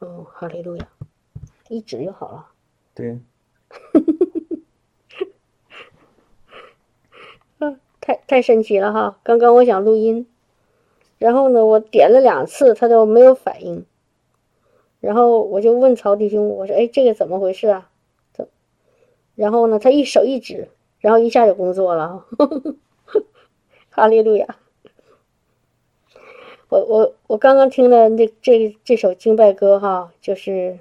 哦，哈利路亚，一指就好了。对，啊，太太神奇了哈！刚刚我想录音，然后呢，我点了两次，他都没有反应。然后我就问曹弟兄，我说：“哎，这个怎么回事啊？”怎？然后呢，他一手一指，然后一下就工作了。哈利路亚！我我我刚刚听的那这这首敬拜歌哈，就是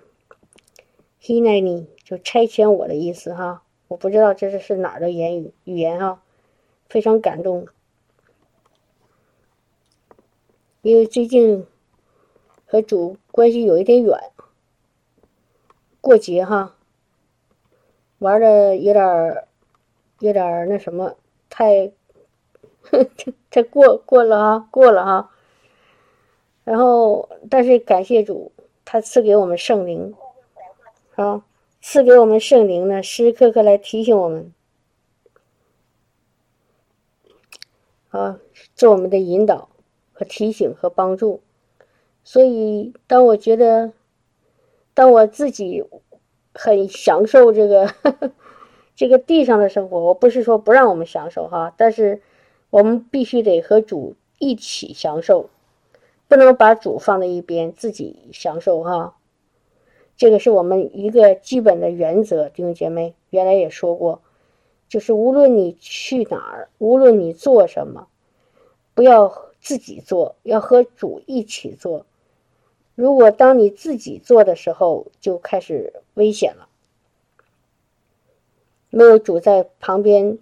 “Hineni”，就差遣我的意思哈。我不知道这是是哪儿的言语语言哈，非常感动，因为最近。和主关系有一点远，过节哈，玩的有点有点那什么，太，太过过了哈，过了哈。然后，但是感谢主，他赐给我们圣灵，啊，赐给我们圣灵呢，时时刻刻来提醒我们，啊，做我们的引导和提醒和帮助。所以，当我觉得，当我自己很享受这个 这个地上的生活，我不是说不让我们享受哈，但是我们必须得和主一起享受，不能把主放在一边，自己享受哈。这个是我们一个基本的原则，弟兄姐妹，原来也说过，就是无论你去哪儿，无论你做什么，不要自己做，要和主一起做。如果当你自己做的时候，就开始危险了。没有主在旁边，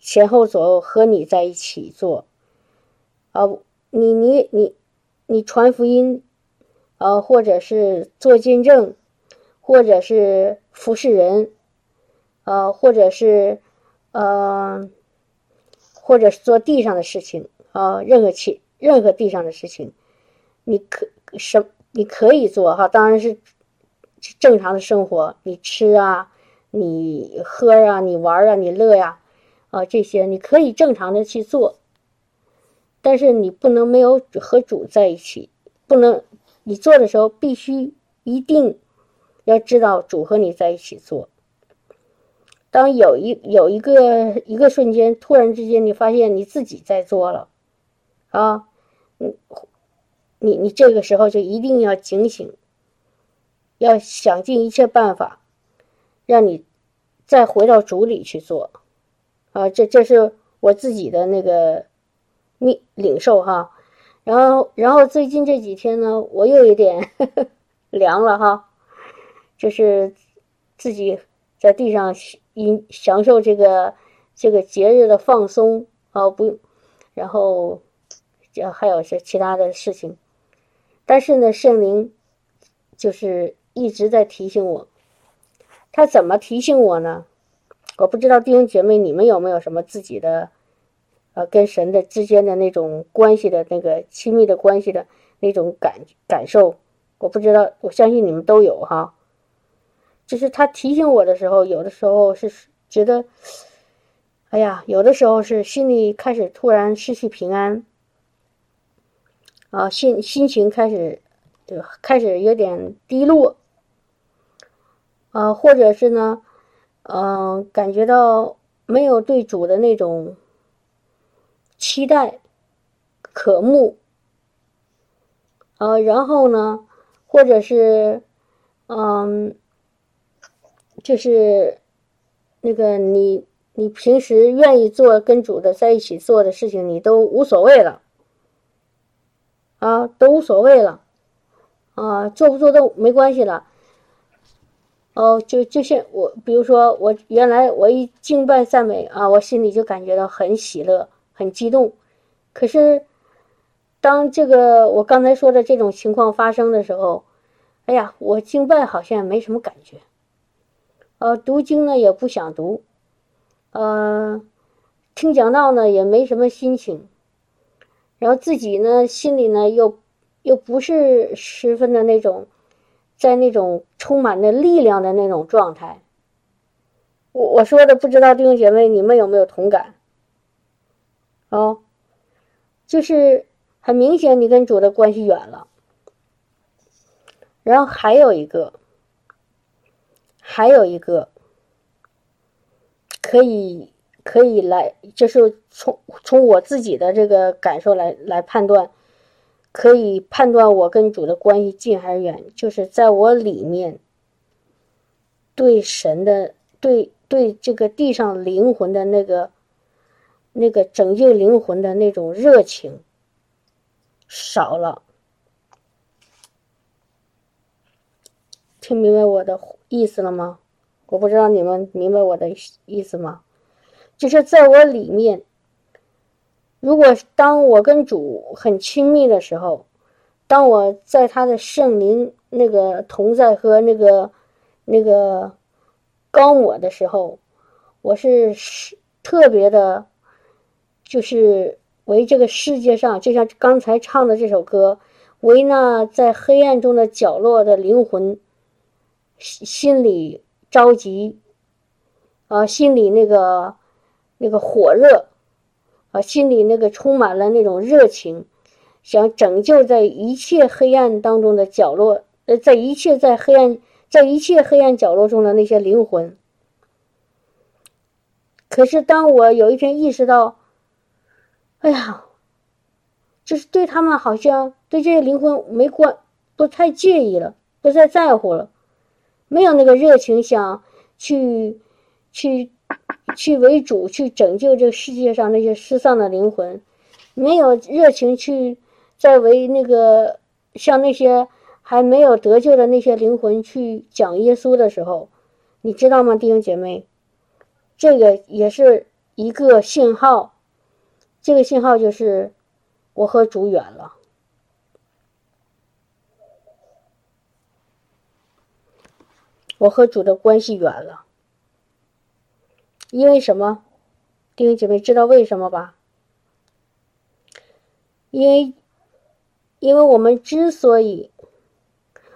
前后左右和你在一起做，啊，你你你你传福音，啊，或者是做见证，或者是服侍人，啊，或者是呃，或者是做地上的事情，啊，任何其任何地上的事情，你可。什你可以做哈，当然是正常的生活，你吃啊，你喝啊，你玩啊，你乐呀，啊这些你可以正常的去做，但是你不能没有和主在一起，不能你做的时候必须一定要知道主和你在一起做。当有一有一个一个瞬间，突然之间你发现你自己在做了，啊，嗯。你你这个时候就一定要警醒，要想尽一切办法，让你再回到主里去做，啊，这这是我自己的那个领领受哈。然后然后最近这几天呢，我又有点呵 呵凉了哈，就是自己在地上享享受这个这个节日的放松啊，不用，然后这还有些其他的事情。但是呢，圣灵就是一直在提醒我。他怎么提醒我呢？我不知道弟兄姐妹你们有没有什么自己的，呃，跟神的之间的那种关系的那个亲密的关系的那种感感受。我不知道，我相信你们都有哈。就是他提醒我的时候，有的时候是觉得，哎呀，有的时候是心里开始突然失去平安。啊，心心情开始就开始有点低落，啊，或者是呢，嗯，感觉到没有对主的那种期待、渴慕，啊，然后呢，或者是，嗯，就是那个你你平时愿意做跟主的在一起做的事情，你都无所谓了。啊，都无所谓了，啊，做不做都没关系了。哦，就就像我，比如说我原来我一敬拜赞美啊，我心里就感觉到很喜乐、很激动。可是，当这个我刚才说的这种情况发生的时候，哎呀，我敬拜好像没什么感觉。呃，读经呢也不想读，呃，听讲道呢也没什么心情。然后自己呢，心里呢又又不是十分的那种，在那种充满的力量的那种状态。我我说的不知道弟兄姐妹你们有没有同感？哦，就是很明显你跟主的关系远了，然后还有一个，还有一个可以可以来，就是从从我自己的这个感受来来判断，可以判断我跟主的关系近还是远，就是在我里面对神的对对这个地上灵魂的那个那个拯救灵魂的那种热情少了。听明白我的意思了吗？我不知道你们明白我的意思吗？就是在我里面，如果当我跟主很亲密的时候，当我在他的圣灵那个同在和那个那个高我的时候，我是特别的，就是为这个世界上，就像刚才唱的这首歌，为那在黑暗中的角落的灵魂。心里着急，啊，心里那个那个火热，啊，心里那个充满了那种热情，想拯救在一切黑暗当中的角落，呃，在一切在黑暗在一切黑暗角落中的那些灵魂。可是当我有一天意识到，哎呀，就是对他们好像对这些灵魂没关，不太介意了，不再在乎了。没有那个热情，想去去去为主，去拯救这个世界上那些失丧的灵魂，没有热情去再为那个像那些还没有得救的那些灵魂去讲耶稣的时候，你知道吗，弟兄姐妹？这个也是一个信号，这个信号就是我和主远了。我和主的关系远了，因为什么？弟兄姐妹知道为什么吧？因为，因为我们之所以，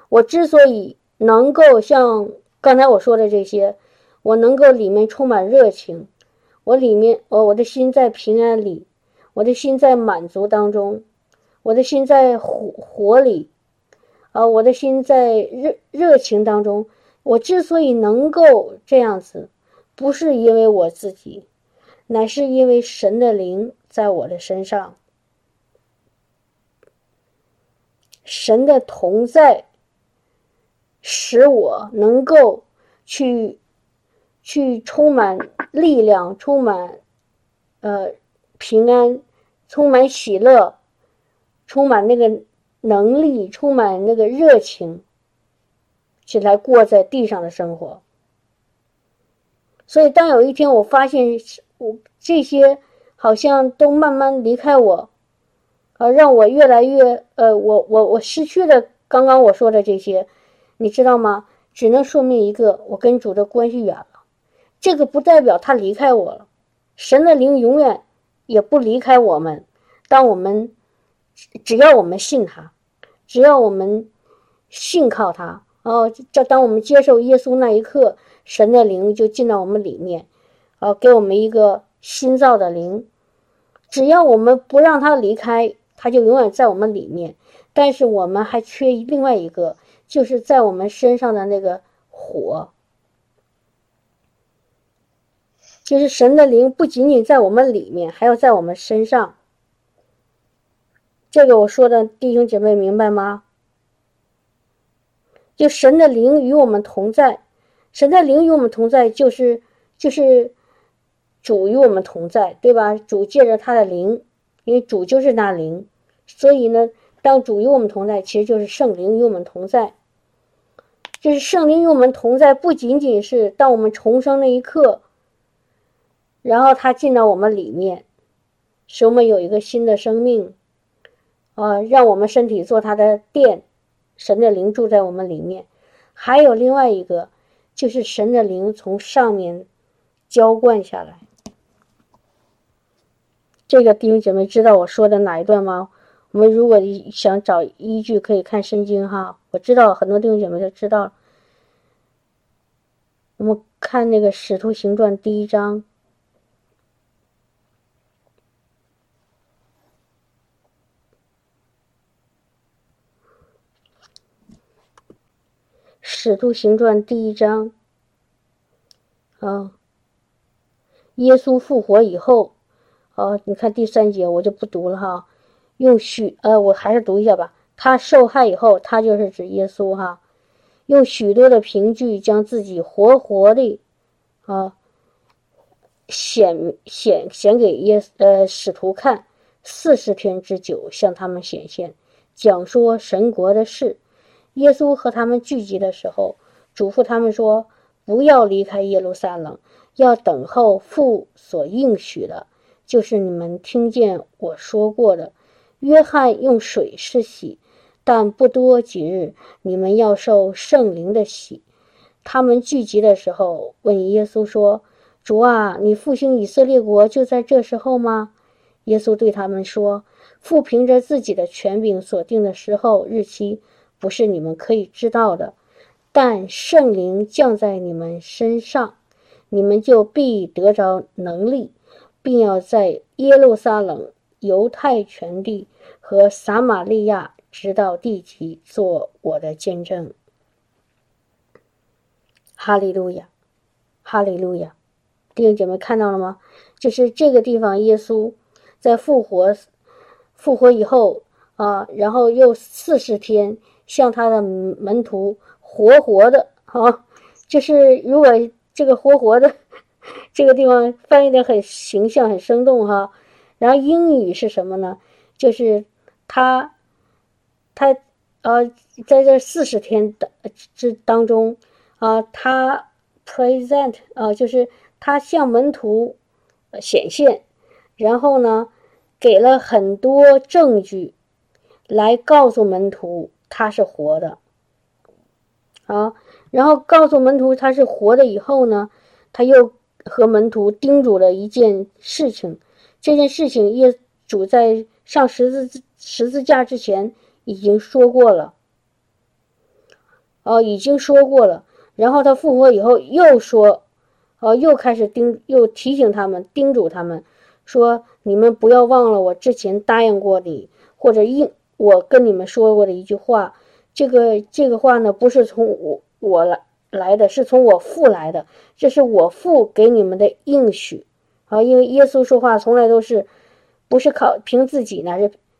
我之所以能够像刚才我说的这些，我能够里面充满热情，我里面，我我的心在平安里，我的心在满足当中，我的心在火火里，啊，我的心在热热情当中。我之所以能够这样子，不是因为我自己，乃是因为神的灵在我的身上，神的同在，使我能够去去充满力量，充满呃平安，充满喜乐，充满那个能力，充满那个热情。起来过在地上的生活，所以当有一天我发现我这些好像都慢慢离开我，呃，让我越来越呃，我我我失去了刚刚我说的这些，你知道吗？只能说明一个，我跟主的关系远了。这个不代表他离开我了，神的灵永远也不离开我们。当我们只要我们信他，只要我们信靠他。哦，这当我们接受耶稣那一刻，神的灵就进到我们里面，啊，给我们一个新造的灵。只要我们不让他离开，他就永远在我们里面。但是我们还缺另外一个，就是在我们身上的那个火，就是神的灵不仅仅在我们里面，还要在我们身上。这个我说的弟兄姐妹明白吗？就神的灵与我们同在，神的灵与我们同在，就是就是主与我们同在，对吧？主借着他的灵，因为主就是那灵，所以呢，当主与我们同在，其实就是圣灵与我们同在。就是圣灵与我们同在，不仅仅是当我们重生那一刻，然后他进到我们里面，使我们有一个新的生命，啊，让我们身体做他的殿。神的灵住在我们里面，还有另外一个，就是神的灵从上面浇灌下来。这个弟兄姐妹知道我说的哪一段吗？我们如果想找依据，可以看圣经哈。我知道很多弟兄姐妹都知道。我们看那个《使徒行传》第一章。使徒行传第一章，啊，耶稣复活以后，啊，你看第三节我就不读了哈，用许呃，我还是读一下吧。他受害以后，他就是指耶稣哈，用许多的凭据将自己活活的啊显显显给耶呃使徒看，四十天之久向他们显现，讲说神国的事。耶稣和他们聚集的时候，嘱咐他们说：“不要离开耶路撒冷，要等候父所应许的，就是你们听见我说过的。约翰用水施洗，但不多几日，你们要受圣灵的洗。”他们聚集的时候，问耶稣说：“主啊，你复兴以色列国就在这时候吗？”耶稣对他们说：“父凭着自己的权柄所定的时候日期。”不是你们可以知道的，但圣灵降在你们身上，你们就必得着能力，并要在耶路撒冷、犹太全地和撒玛利亚直到地极做我的见证。哈利路亚，哈利路亚！弟兄姐妹看到了吗？就是这个地方，耶稣在复活、复活以后啊，然后又四十天。向他的门徒活活的啊，就是如果这个活活的 这个地方翻译的很形象、很生动哈。然后英语是什么呢？就是他他呃在这四十天的之当中啊，他 present 啊，就是他向门徒显现，然后呢给了很多证据来告诉门徒。他是活的，好，然后告诉门徒他是活的以后呢，他又和门徒叮嘱了一件事情。这件事情耶主在上十字十字架之前已经说过了，哦，已经说过了。然后他复活以后又说，哦，又开始叮又提醒他们，叮嘱他们说：你们不要忘了我之前答应过你，或者应。我跟你们说过的一句话，这个这个话呢，不是从我我来来的，是从我父来的，这是我父给你们的应许啊。因为耶稣说话从来都是不是靠凭自己呢，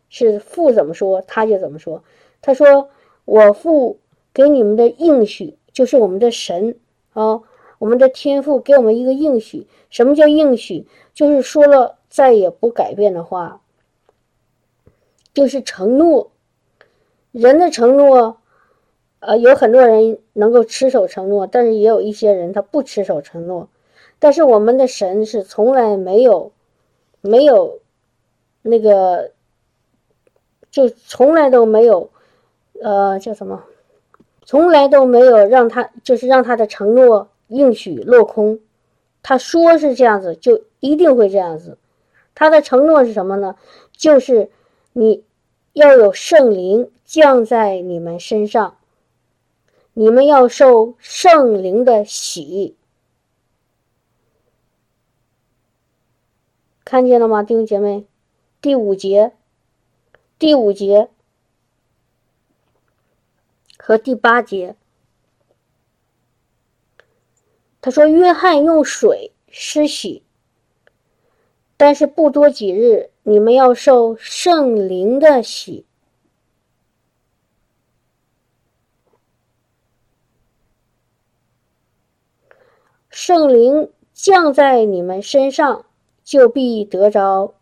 是是父怎么说他就怎么说。他说我父给你们的应许就是我们的神啊，我们的天父给我们一个应许。什么叫应许？就是说了再也不改变的话。就是承诺，人的承诺，呃，有很多人能够持守承诺，但是也有一些人他不持守承诺。但是我们的神是从来没有，没有那个，就从来都没有，呃，叫什么？从来都没有让他就是让他的承诺应许落空。他说是这样子，就一定会这样子。他的承诺是什么呢？就是你。要有圣灵降在你们身上，你们要受圣灵的洗，看见了吗，弟兄姐妹？第五节，第五节和第八节，他说：“约翰用水施洗。”但是不多几日，你们要受圣灵的洗。圣灵降在你们身上，就必得着。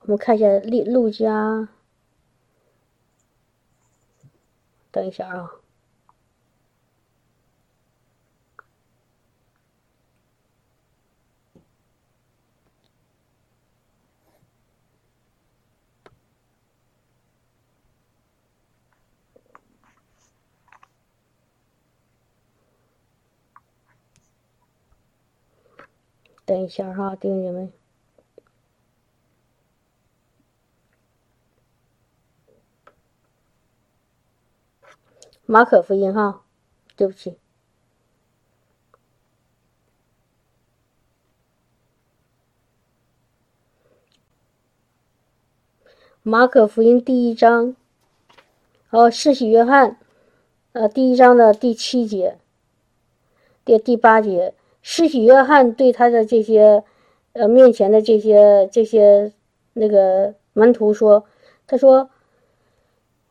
我们看一下《路路加》，等一下啊。等一下哈，弟兄们，马可福音哈，对不起，马可福音第一章，好，施洗约翰，呃，第一章的第七节，第第八节，施洗约翰对他的这些，呃，面前的这些这些那个门徒说，他说，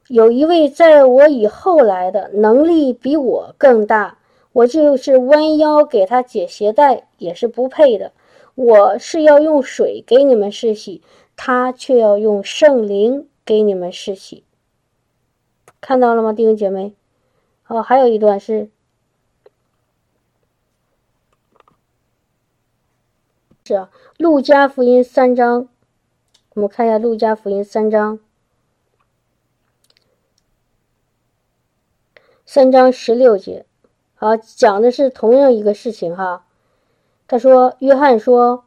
有一位在我以后来的，能力比我更大，我就是弯腰给他解鞋带也是不配的。我是要用水给你们施洗，他却要用圣灵给你们施洗。看到了吗，弟兄姐妹？哦，还有一段是，是啊，《路加福音》三章，我们看一下《路加福音》三章，三章十六节，好，讲的是同样一个事情哈。他说：“约翰说，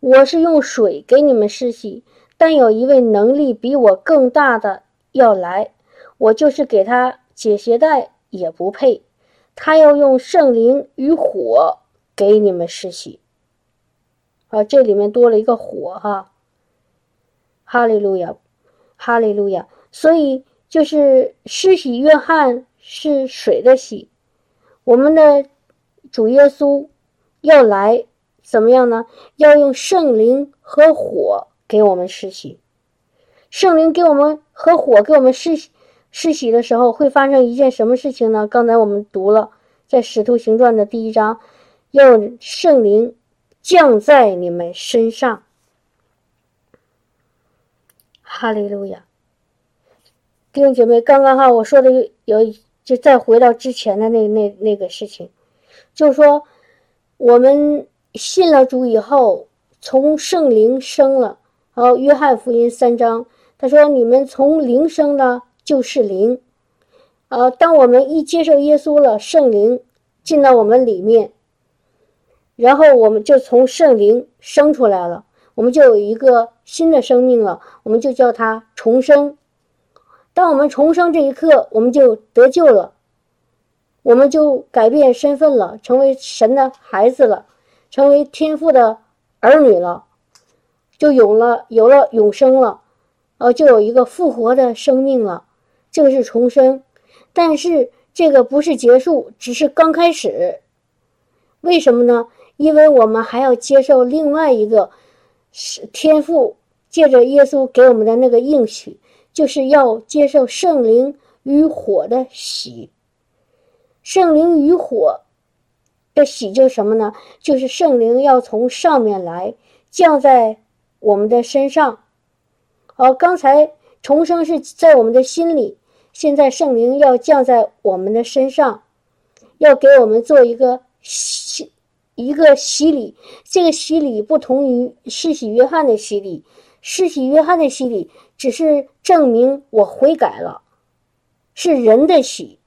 我是用水给你们施洗，但有一位能力比我更大的要来。”我就是给他解鞋带也不配，他要用圣灵与火给你们施洗。啊，这里面多了一个火哈，哈利路亚，哈利路亚。所以就是施洗约翰是水的洗，我们的主耶稣要来怎么样呢？要用圣灵和火给我们施洗，圣灵给我们和火给我们施洗。施洗的时候会发生一件什么事情呢？刚才我们读了，在《使徒行传》的第一章，要圣灵降在你们身上。哈利路亚，弟兄姐妹，刚刚哈我说的有，就再回到之前的那那那个事情，就说我们信了主以后，从圣灵生了。然后约翰福音三章他说：“你们从灵生呢。”就是灵，啊！当我们一接受耶稣了，圣灵进到我们里面，然后我们就从圣灵生出来了，我们就有一个新的生命了，我们就叫它重生。当我们重生这一刻，我们就得救了，我们就改变身份了，成为神的孩子了，成为天父的儿女了，就有了有了永生了，呃，就有一个复活的生命了。这个是重生，但是这个不是结束，只是刚开始。为什么呢？因为我们还要接受另外一个是天赋，借着耶稣给我们的那个应许，就是要接受圣灵与火的洗。圣灵与火的洗就什么呢？就是圣灵要从上面来降在我们的身上。好，刚才重生是在我们的心里。现在圣灵要降在我们的身上，要给我们做一个洗一个洗礼。这个洗礼不同于施洗约翰的洗礼，施洗约翰的洗礼只是证明我悔改了，是人的洗，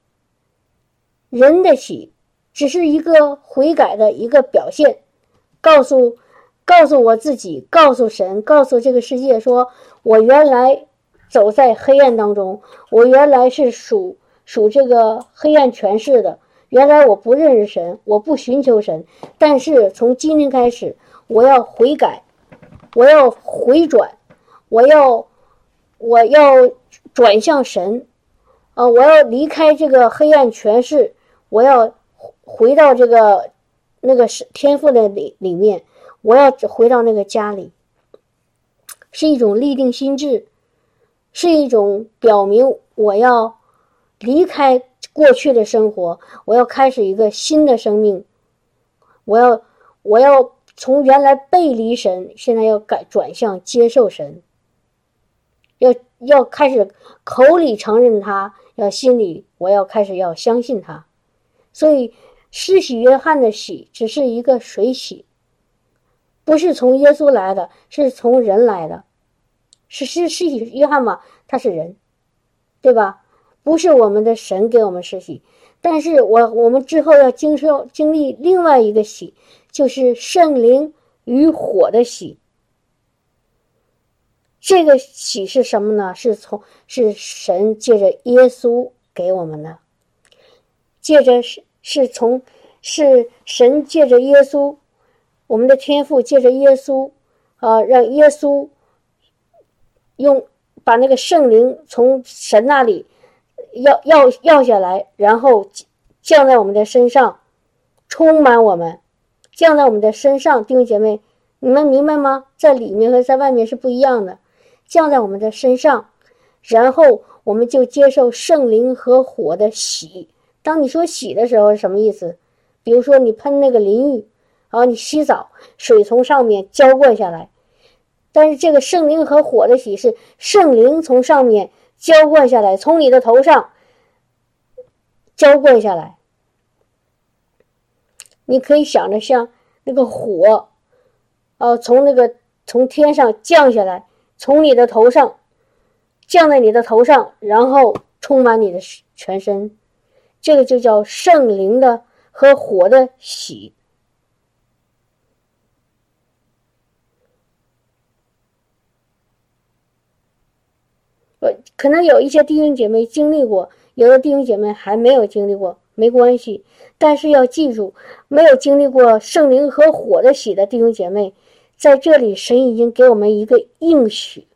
人的洗只是一个悔改的一个表现，告诉告诉我自己，告诉神，告诉这个世界，说我原来。走在黑暗当中，我原来是属属这个黑暗权势的。原来我不认识神，我不寻求神。但是从今天开始，我要悔改，我要回转，我要我要转向神，啊，我要离开这个黑暗权势，我要回到这个那个是天赋的里里面，我要回到那个家里，是一种立定心智。是一种表明我要离开过去的生活，我要开始一个新的生命。我要我要从原来背离神，现在要改转向接受神。要要开始口里承认他，要心里我要开始要相信他。所以施洗约翰的洗只是一个水洗，不是从耶稣来的，是从人来的。是是是约翰嘛？他是人，对吧？不是我们的神给我们施洗，但是我我们之后要经受经历另外一个洗，就是圣灵与火的洗。这个洗是什么呢？是从是神借着耶稣给我们的，借着是是从是神借着耶稣，我们的天赋借着耶稣啊，让耶稣。用把那个圣灵从神那里要要要下来，然后降在我们的身上，充满我们，降在我们的身上。弟兄姐妹，你们明白吗？在里面和在外面是不一样的，降在我们的身上，然后我们就接受圣灵和火的洗。当你说洗的时候是什么意思？比如说你喷那个淋浴，啊，你洗澡，水从上面浇灌下来，但是这个圣灵和火的洗是圣灵从上面。浇灌下来，从你的头上浇灌下来。你可以想着像那个火，哦，从那个从天上降下来，从你的头上降在你的头上，然后充满你的全身。这个就叫圣灵的和火的喜。可能有一些弟兄姐妹经历过，有的弟兄姐妹还没有经历过，没关系。但是要记住，没有经历过圣灵和火的喜的弟兄姐妹，在这里神已经给我们一个应许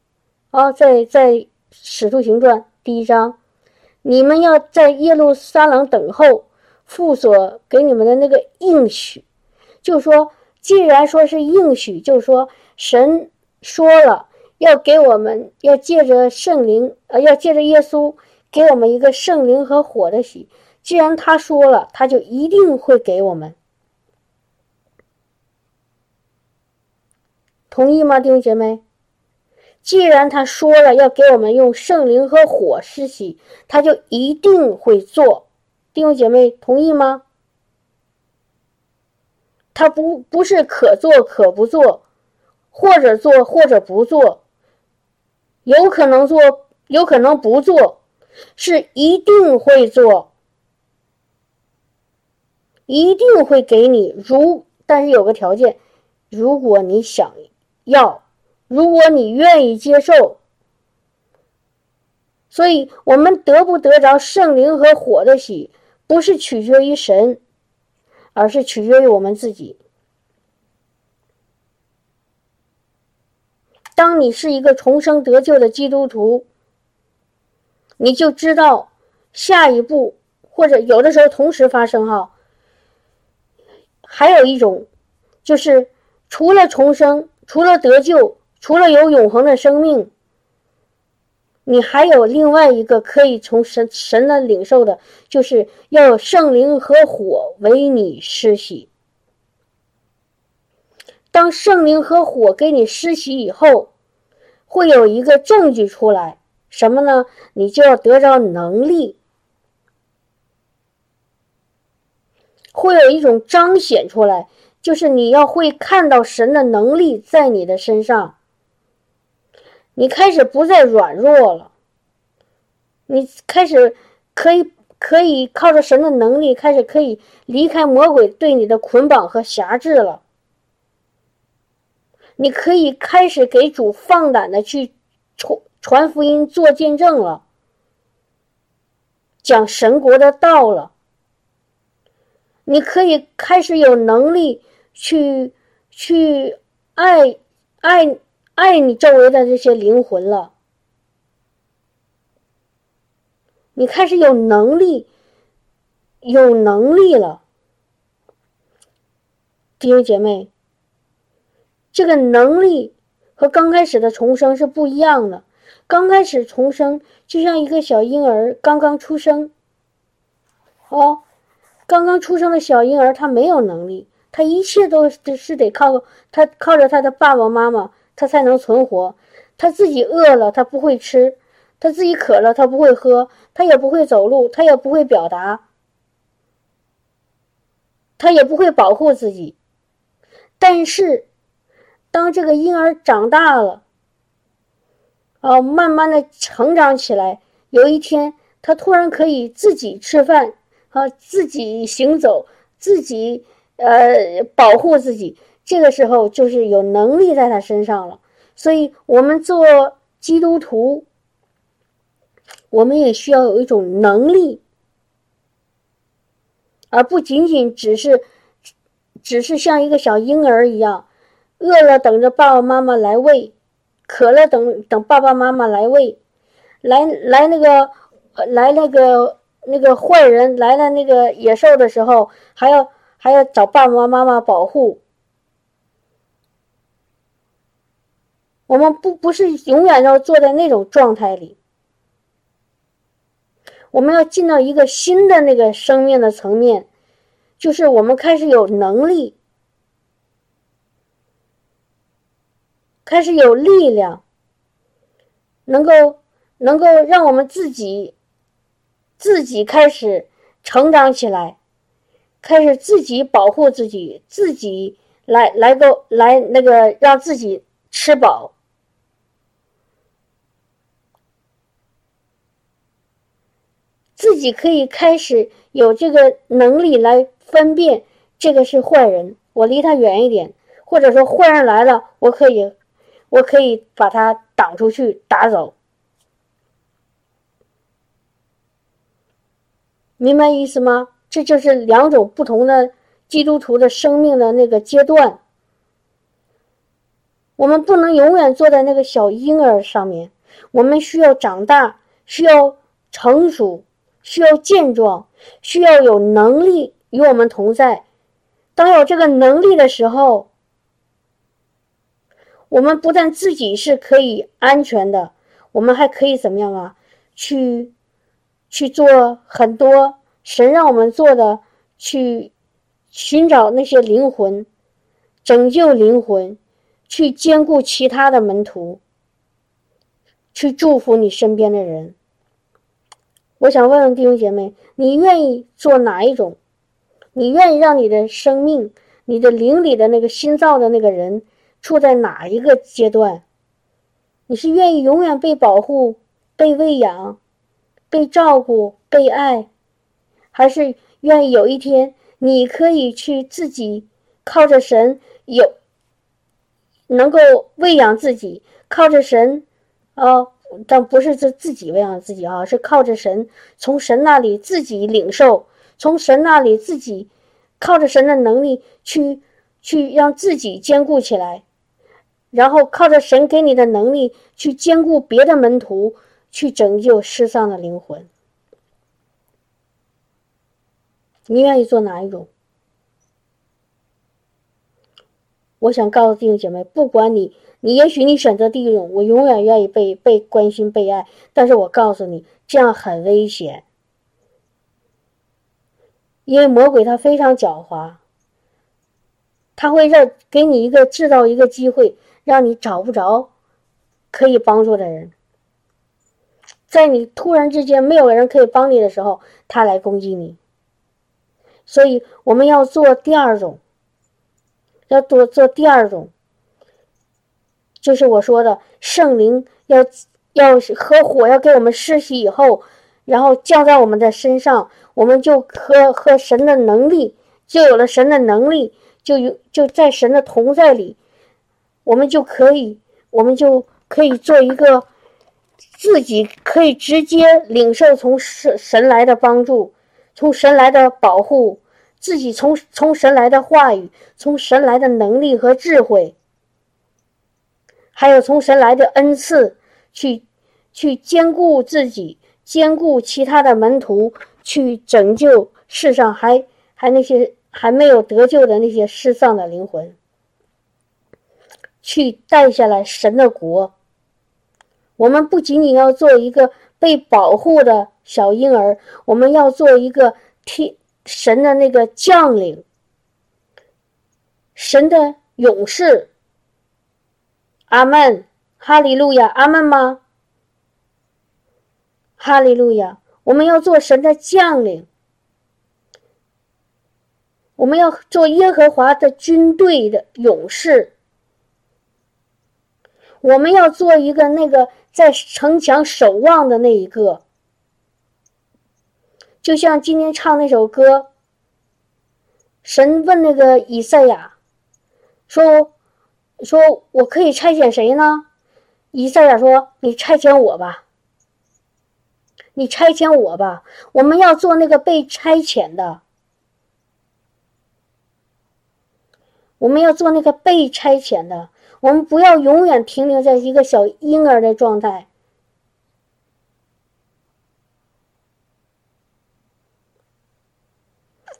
啊，在在使徒行传第一章，你们要在耶路撒冷等候父所给你们的那个应许，就说，既然说是应许，就说神说了。要给我们，要借着圣灵，呃，要借着耶稣给我们一个圣灵和火的喜。既然他说了，他就一定会给我们，同意吗，弟兄姐妹？既然他说了要给我们用圣灵和火施洗，他就一定会做，弟兄姐妹同意吗？他不不是可做可不做，或者做或者不做。有可能做，有可能不做，是一定会做，一定会给你。如但是有个条件，如果你想要，如果你愿意接受，所以我们得不得着圣灵和火的喜，不是取决于神，而是取决于我们自己。当你是一个重生得救的基督徒，你就知道下一步，或者有的时候同时发生哈。还有一种，就是除了重生，除了得救，除了有永恒的生命，你还有另外一个可以从神神的领受的，就是要圣灵和火为你施洗。当圣灵和火给你施洗以后，会有一个证据出来，什么呢？你就要得着能力，会有一种彰显出来，就是你要会看到神的能力在你的身上，你开始不再软弱了，你开始可以可以靠着神的能力，开始可以离开魔鬼对你的捆绑和辖制了。你可以开始给主放胆的去传传福音、做见证了，讲神国的道了。你可以开始有能力去去爱爱爱你周围的这些灵魂了。你开始有能力，有能力了，弟兄姐妹。这个能力和刚开始的重生是不一样的。刚开始重生就像一个小婴儿刚刚出生，哦，刚刚出生的小婴儿他没有能力，他一切都是得靠他靠着他的爸爸妈妈，他才能存活。他自己饿了他不会吃，他自己渴了他不会喝，他也不会走路，他也不会表达，他也不会保护自己，但是。当这个婴儿长大了，啊，慢慢的成长起来，有一天他突然可以自己吃饭，啊，自己行走，自己呃保护自己，这个时候就是有能力在他身上了。所以，我们做基督徒，我们也需要有一种能力，而不仅仅只是只是像一个小婴儿一样。饿了等着爸爸妈妈来喂，渴了等等爸爸妈妈来喂，来来那个来那个那个坏人来了那个野兽的时候，还要还要找爸爸妈妈保护。我们不不是永远要坐在那种状态里，我们要进到一个新的那个生命的层面，就是我们开始有能力，开始有力量，能够能够让我们自己自己开始成长起来，开始自己保护自己，自己来来够来那个让自己吃饱。自己可以开始有这个能力来分辨这个是坏人，我离他远一点，或者说坏人来了，我可以，我可以把他挡出去，打走，明白意思吗？这就是两种不同的基督徒的生命的那个阶段。我们不能永远坐在那个小婴儿上面，我们需要长大，需要成熟。需要健壮，需要有能力与我们同在。当有这个能力的时候，我们不但自己是可以安全的，我们还可以怎么样啊？去去做很多神让我们做的，去寻找那些灵魂，拯救灵魂，去兼顾其他的门徒，去祝福你身边的人。我想问问弟兄姐妹，你愿意做哪一种？你愿意让你的生命、你的灵里的那个新造的那个人处在哪一个阶段？你是愿意永远被保护、被喂养、被照顾、被爱，还是愿意有一天你可以去自己靠着神有能够喂养自己，靠着神啊？但不是自自己喂养自己啊，是靠着神，从神那里自己领受，从神那里自己靠着神的能力去去让自己坚固起来，然后靠着神给你的能力去兼顾别的门徒，去拯救失丧的灵魂。你愿意做哪一种？我想告诉弟兄姐妹，不管你。你也许你选择第一种，我永远愿意被被关心被爱，但是我告诉你，这样很危险，因为魔鬼他非常狡猾，他会让给你一个制造一个机会，让你找不着可以帮助的人，在你突然之间没有人可以帮你的时候，他来攻击你，所以我们要做第二种，要多做第二种。就是我说的，圣灵要要和火要给我们施洗以后，然后降在我们的身上，我们就和和神的能力就有了神的能力，就有就在神的同在里，我们就可以，我们就可以做一个自己可以直接领受从神神来的帮助，从神来的保护，自己从从神来的话语，从神来的能力和智慧。还有从神来的恩赐，去去兼顾自己，兼顾其他的门徒，去拯救世上还还那些还没有得救的那些失丧的灵魂，去带下来神的国。我们不仅仅要做一个被保护的小婴儿，我们要做一个天神的那个将领，神的勇士。阿门，哈利路亚，阿门吗？哈利路亚，我们要做神的将领，我们要做耶和华的军队的勇士，我们要做一个那个在城墙守望的那一个，就像今天唱那首歌，神问那个以赛亚说。说我可以差遣谁呢？以赛亚说：“你差遣我吧，你差遣我吧。我们要做那个被差遣的，我们要做那个被差遣的。我们不要永远停留在一个小婴儿的状态。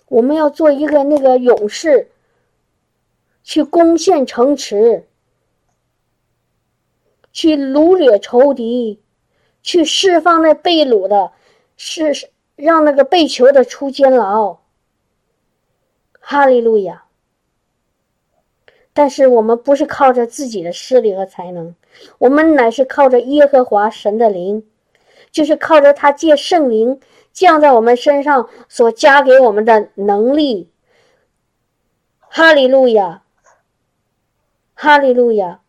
我们要做一个那个勇士。去攻陷城池。去掳掠仇敌，去释放那被掳的，是，让那个被囚的出监牢。哈利路亚。但是我们不是靠着自己的势力和才能，我们乃是靠着耶和华神的灵，就是靠着他借圣灵。降在我们身上所加给我们的能力，哈利路亚，哈利路亚。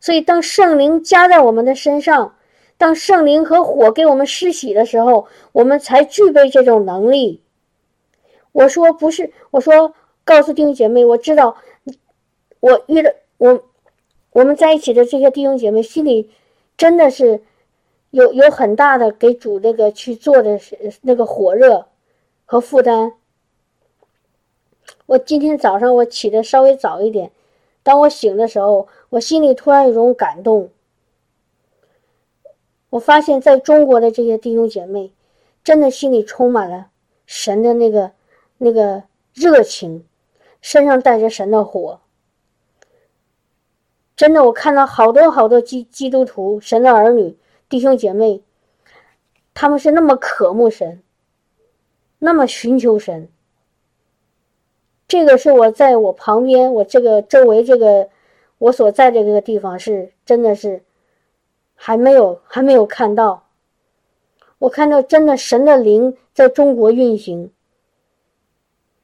所以，当圣灵加在我们的身上，当圣灵和火给我们施洗的时候，我们才具备这种能力。我说不是，我说告诉弟兄姐妹，我知道，我遇到我我们在一起的这些弟兄姐妹心里真的是。有有很大的给主那个去做的那个火热和负担。我今天早上我起的稍微早一点，当我醒的时候，我心里突然有种感动。我发现在中国的这些弟兄姐妹，真的心里充满了神的那个那个热情，身上带着神的火。真的，我看到好多好多基基督徒，神的儿女。弟兄姐妹，他们是那么渴慕神，那么寻求神。这个是我在我旁边，我这个周围这个我所在的这个地方是真的是还没有还没有看到。我看到真的神的灵在中国运行，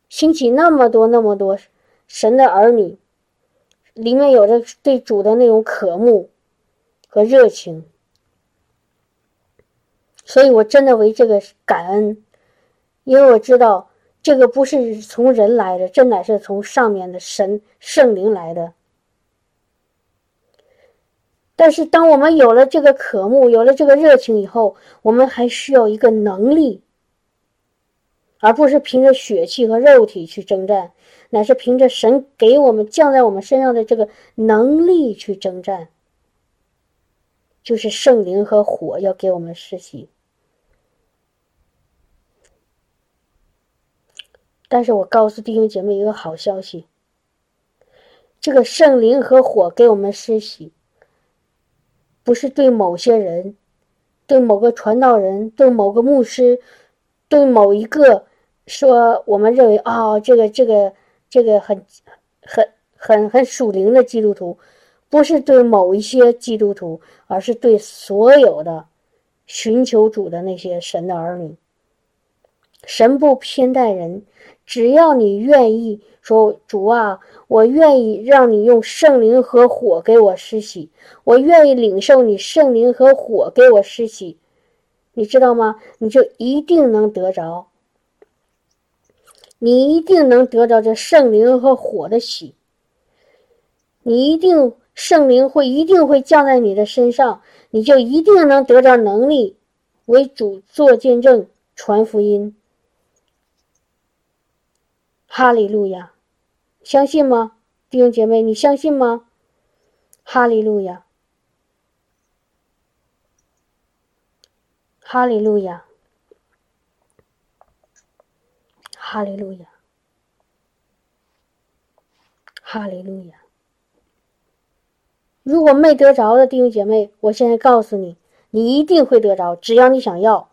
兴起那么多那么多神的儿女，里面有着对主的那种渴慕和热情。所以，我真的为这个感恩，因为我知道这个不是从人来的，这乃是从上面的神圣灵来的。但是，当我们有了这个渴慕，有了这个热情以后，我们还需要一个能力，而不是凭着血气和肉体去征战，乃是凭着神给我们降在我们身上的这个能力去征战，就是圣灵和火要给我们施洗。但是我告诉弟兄姐妹一个好消息：这个圣灵和火给我们施洗，不是对某些人、对某个传道人、对某个牧师、对某一个说我们认为啊，这个、这个、这个很、很、很、很属灵的基督徒，不是对某一些基督徒，而是对所有的寻求主的那些神的儿女。神不偏待人。只要你愿意说主啊，我愿意让你用圣灵和火给我施洗，我愿意领受你圣灵和火给我施洗，你知道吗？你就一定能得着，你一定能得着这圣灵和火的喜，你一定圣灵会一定会降在你的身上，你就一定能得着能力，为主做见证，传福音。哈利路亚，相信吗，弟兄姐妹？你相信吗？哈利路亚，哈利路亚，哈利路亚，哈利路亚。如果没得着的弟兄姐妹，我现在告诉你，你一定会得着，只要你想要。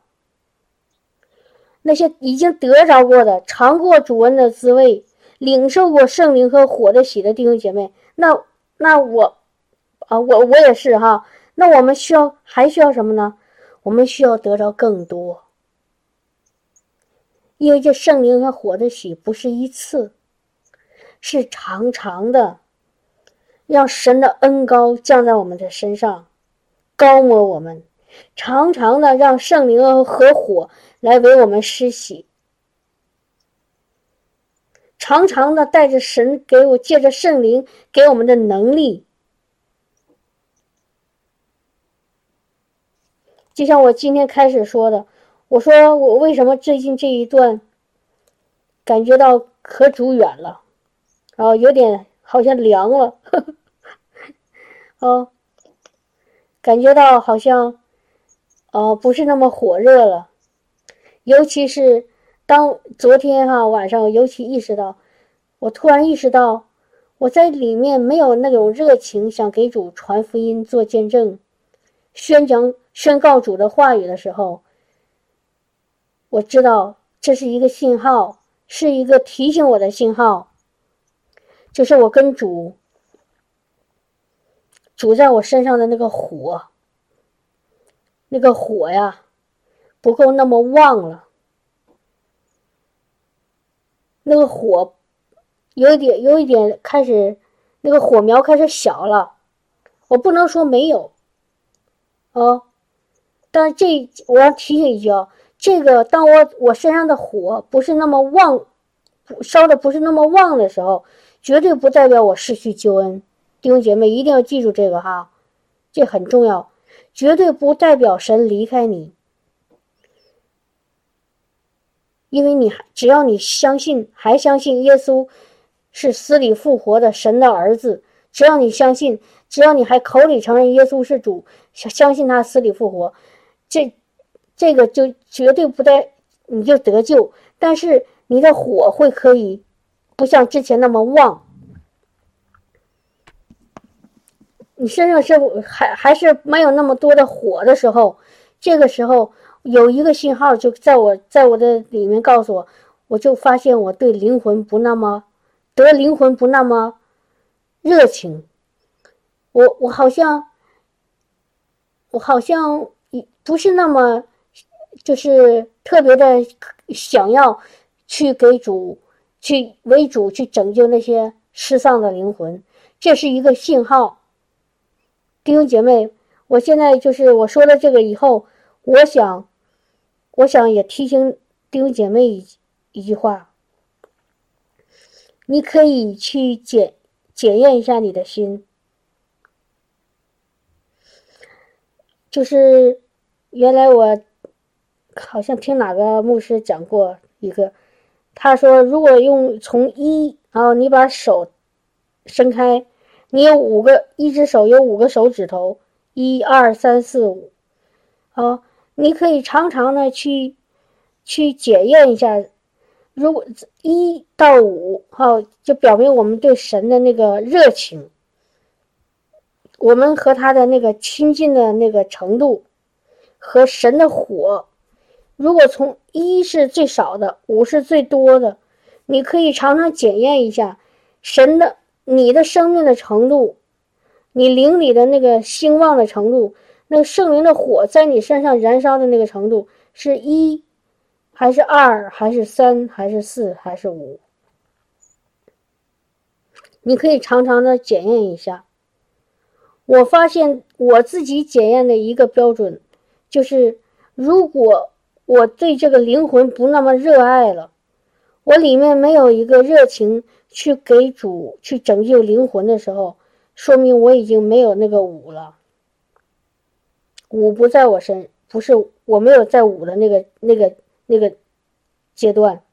那些已经得着过的、尝过主恩的滋味、领受过圣灵和火的喜的弟兄姐妹，那那我，啊，我我也是哈。那我们需要还需要什么呢？我们需要得着更多，因为这圣灵和火的喜不是一次，是长长的，让神的恩高降在我们的身上，高抹我们。长长的让圣灵和火来为我们施洗，长长的带着神给我借着圣灵给我们的能力，就像我今天开始说的，我说我为什么最近这一段感觉到可主远了，然后有点好像凉了，哦，感觉到好像。哦，不是那么火热了，尤其是当昨天哈晚上，尤其意识到，我突然意识到，我在里面没有那种热情，想给主传福音、做见证、宣讲、宣告主的话语的时候，我知道这是一个信号，是一个提醒我的信号，就是我跟主。主在我身上的那个火，那个火呀，不够那么旺了。那个火有一点，有一点开始，那个火苗开始小了。我不能说没有，啊，但是这我要提醒一句啊，这个当我我身上的火不是那么旺，烧的不是那么旺的时候，绝对不代表我失去救恩。弟兄姐妹一定要记住这个哈，这很重要，绝对不代表神离开你，因为你还只要你相信，还相信耶稣是死里复活的神的儿子，只要你相信，只要你还口里承认耶稣是主，相信他死里复活，这这个就绝对不带你就得救，但是你的火会可以不像之前那么旺。你身上是还还是没有那么多的火的时候，这个时候有一个信号就在我在我的里面告诉我，我就发现我对灵魂不那么得灵魂不那么热情，我我好像我好像不是那么就是特别的想要去给主去为主去拯救那些失丧的灵魂，这是一个信号。弟兄姐妹，我现在就是我说了这个以后，我想，我想也提醒弟兄姐妹一一句话：你可以去检检验一下你的心。就是原来我好像听哪个牧师讲过一个，他说如果用从一，然后你把手伸开。你有五个，一只手有五个手指头，一二三四五，好，你可以常常的去去检验一下，如果一到五，好，就表明我们对神的那个热情，我们和他的那个亲近的那个程度，和神的火，如果从一是最少的，五是最多的，你可以常常检验一下神的。你的生命的程度，你灵里的那个兴旺的程度，那个圣灵的火在你身上燃烧的那个程度，是一，还是二，还是三，还是四，还是五？你可以常常的检验一下。我发现我自己检验的一个标准，就是如果我对这个灵魂不那么热爱了，我里面没有一个热情。去给主去拯救灵魂的时候，说明我已经没有那个五了。五不在我身，不是我没有在五的那个那个那个阶段。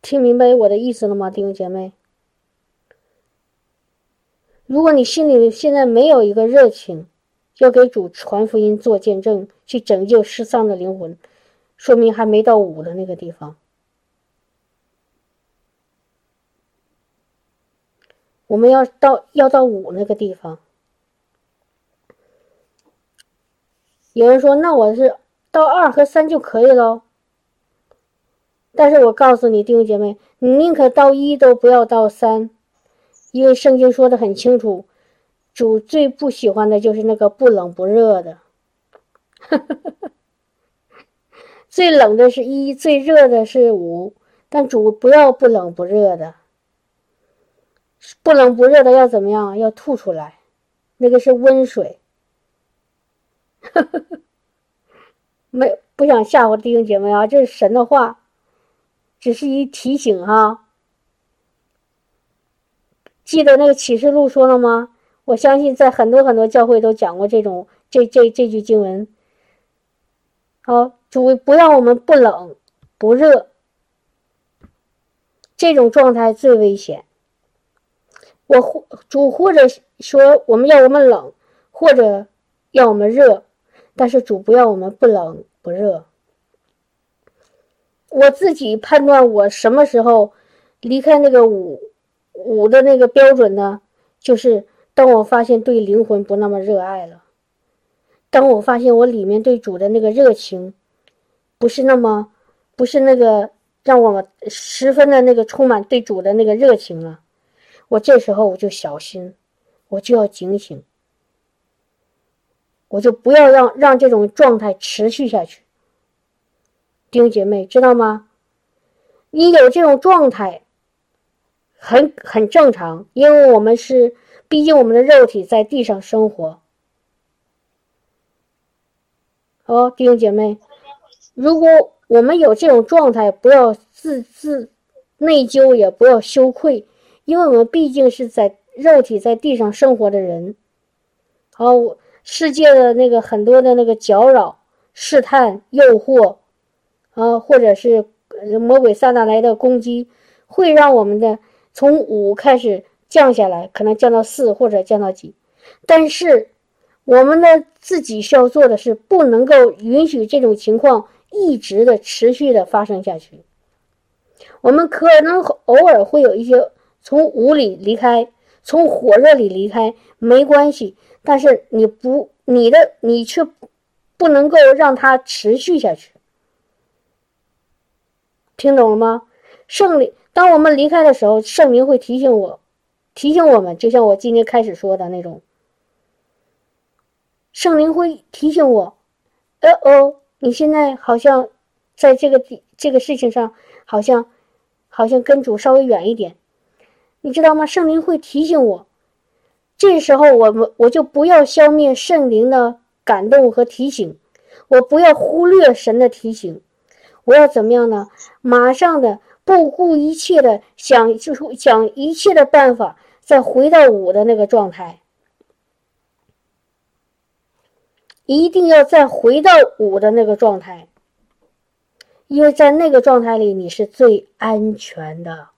听明白我的意思了吗，弟兄姐妹？如果你心里现在没有一个热情，要给主传福音、做见证、去拯救失丧的灵魂，说明还没到五的那个地方。我们要到要到五那个地方。有人说：“那我是到二和三就可以了。”但是我告诉你，弟兄姐妹，你宁可到一都不要到三，因为圣经说的很清楚，主最不喜欢的就是那个不冷不热的。最冷的是一，最热的是五，但主不要不冷不热的。不冷不热的要怎么样？要吐出来，那个是温水。没不想吓唬弟兄姐妹啊，这是神的话，只是一提醒哈。记得那个启示录说了吗？我相信在很多很多教会都讲过这种这这这句经文。好，主不让我们不冷不热，这种状态最危险。我或主或者说我们要我们冷，或者要我们热，但是主不要我们不冷不热。我自己判断我什么时候离开那个五五的那个标准呢？就是当我发现对灵魂不那么热爱了，当我发现我里面对主的那个热情不是那么不是那个让我十分的那个充满对主的那个热情了，我这时候我就小心，我就要警醒，我就不要让让这种状态持续下去。弟兄姐妹，知道吗？你有这种状态，很很正常，因为我们是，毕竟我们的肉体在地上生活。哦，弟兄姐妹，如果我们有这种状态，不要自自内疚，也不要羞愧，因为我们毕竟是在肉体在地上生活的人。好，世界的那个很多的那个搅扰、试探、诱惑。啊，或者是魔鬼撒旦来的攻击，会让我们的从五开始降下来，可能降到四或者降到几。但是，我们的自己需要做的是，不能够允许这种情况一直的持续的发生下去。我们可能偶尔会有一些从五里离开，从火热里离开，没关系。但是你不，你的你却不能够让它持续下去。听懂了吗？圣灵，当我们离开的时候，圣灵会提醒我，提醒我们，就像我今天开始说的那种。圣灵会提醒我，呃哦，你现在好像在这个这个事情上，好像好像跟主稍微远一点，你知道吗？圣灵会提醒我，这时候我们我就不要消灭圣灵的感动和提醒，我不要忽略神的提醒。我要怎么样呢？马上的不顾一切的想，就是想一切的办法，再回到五的那个状态，一定要再回到五的那个状态，因为在那个状态里你是最安全的。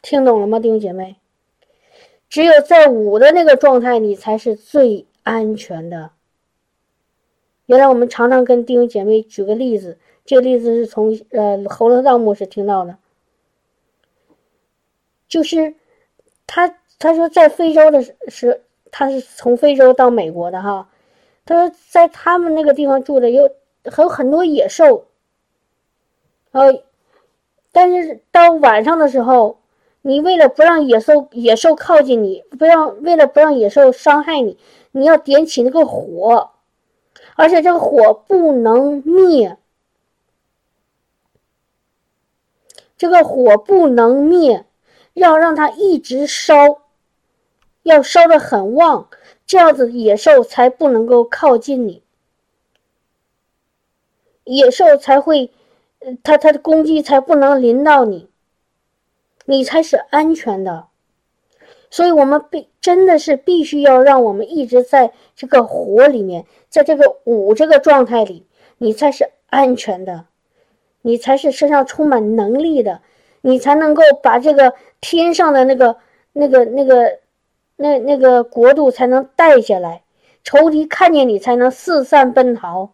听懂了吗，弟兄姐妹？只有在五的那个状态，你才是最安全的。原来我们常常跟弟兄姐妹举个例子，这个例子是从呃侯乐道牧师听到的，就是他他说在非洲的时他是从非洲到美国的哈，他说在他们那个地方住的有还有很多野兽，呃，但是到晚上的时候，你为了不让野兽野兽靠近你，不让为了不让野兽伤害你，你要点起那个火。而且这个火不能灭，这个火不能灭，要让它一直烧，要烧的很旺，这样子野兽才不能够靠近你，野兽才会，它它的攻击才不能临到你，你才是安全的。所以，我们必真的是必须要让我们一直在这个火里面，在这个五这个状态里，你才是安全的，你才是身上充满能力的，你才能够把这个天上的那个、那个、那个、那那个国度才能带下来，仇敌看见你才能四散奔逃，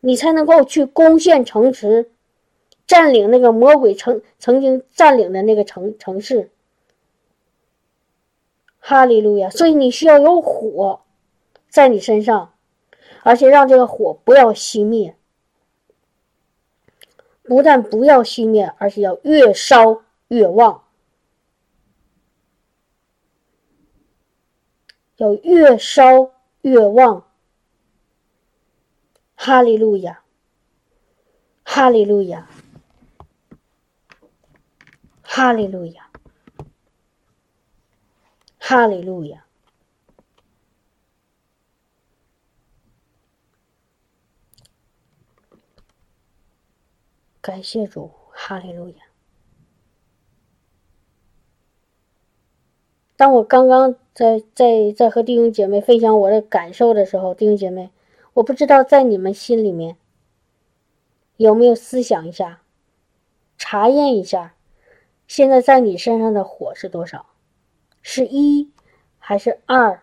你才能够去攻陷城池，占领那个魔鬼曾曾经占领的那个城城市。哈利路亚！所以你需要有火在你身上，而且让这个火不要熄灭。不但不要熄灭，而且要越烧越旺，要越烧越旺。哈利路亚！哈利路亚！哈利路亚！哈利路亚！感谢主，哈利路亚！当我刚刚在在在和弟兄姐妹分享我的感受的时候，弟兄姐妹，我不知道在你们心里面有没有思想一下，查验一下，现在在你身上的火是多少？是一还是二？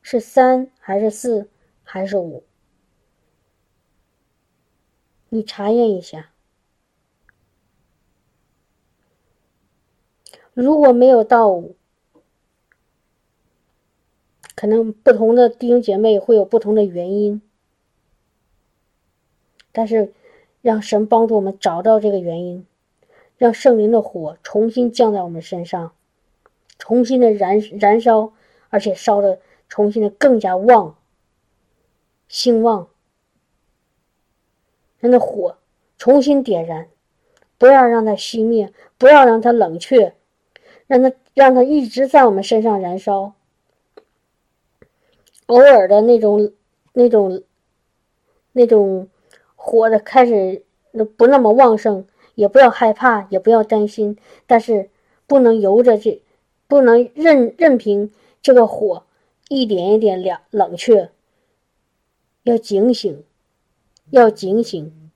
是三还是四还是五？你查验一下。如果没有到，可能不同的弟兄姐妹会有不同的原因，但是让神帮助我们找到这个原因，让圣灵的火重新降在我们身上，重新的燃燃烧，而且烧的重新的更加旺、兴旺，让那火重新点燃，不要让它熄灭，不要让它冷却。让它让它一直在我们身上燃烧，偶尔的那种那种那种火的开始不那么旺盛，也不要害怕，也不要担心，但是不能由着这，不能任任凭这个火一点一点凉冷却，要警醒，要警醒。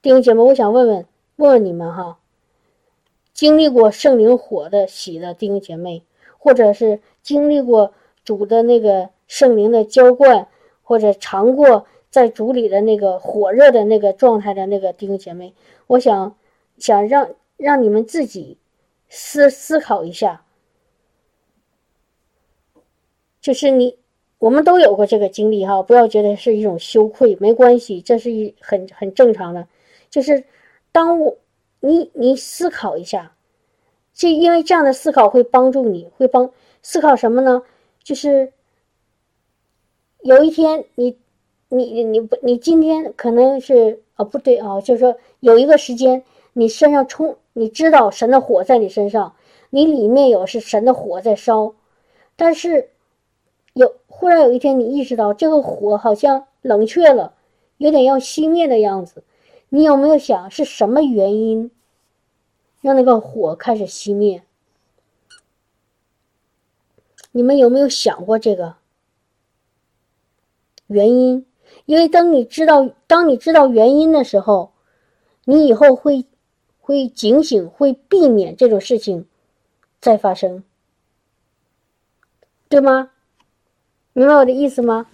弟兄姐妹，我想问问问问你们哈。经历过圣灵火的喜的弟兄姐妹，或者是经历过主的那个圣灵的浇灌，或者尝过在主里的那个火热的那个状态的那个弟兄姐妹，我想想让让你们自己思思考一下，就是你我们都有过这个经历哈，不要觉得是一种羞愧，没关系，这是一很很正常的，就是当我。你你思考一下，这因为这样的思考会帮助你，会帮思考什么呢？就是有一天你你你不你今天可能是啊不对啊，就是说有一个时间你身上冲，你知道神的火在你身上，你里面有是神的火在烧，但是有忽然有一天你意识到这个火好像冷却了，有点要熄灭的样子。你有没有想是什么原因让那个火开始熄灭？你们有没有想过这个原因？因为当你知道，当你知道原因的时候，你以后会会警醒，会避免这种事情再发生，对吗？明白我的意思吗？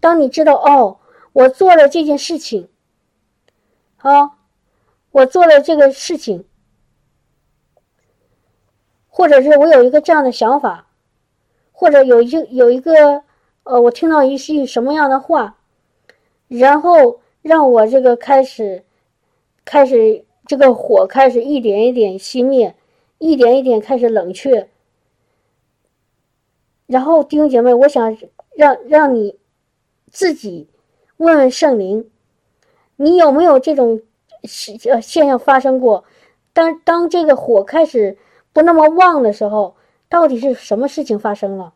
当你知道哦，我做了这件事情。啊，我做了这个事情，或者是我有一个这样的想法，或者有一有一个呃，我听到一句什么样的话，然后让我这个开始开始这个火开始一点一点熄灭，一点一点开始冷却。然后弟兄姐妹，我想让让你自己问问圣灵。你有没有这种现现象发生过？当当这个火开始不那么旺的时候，到底是什么事情发生了？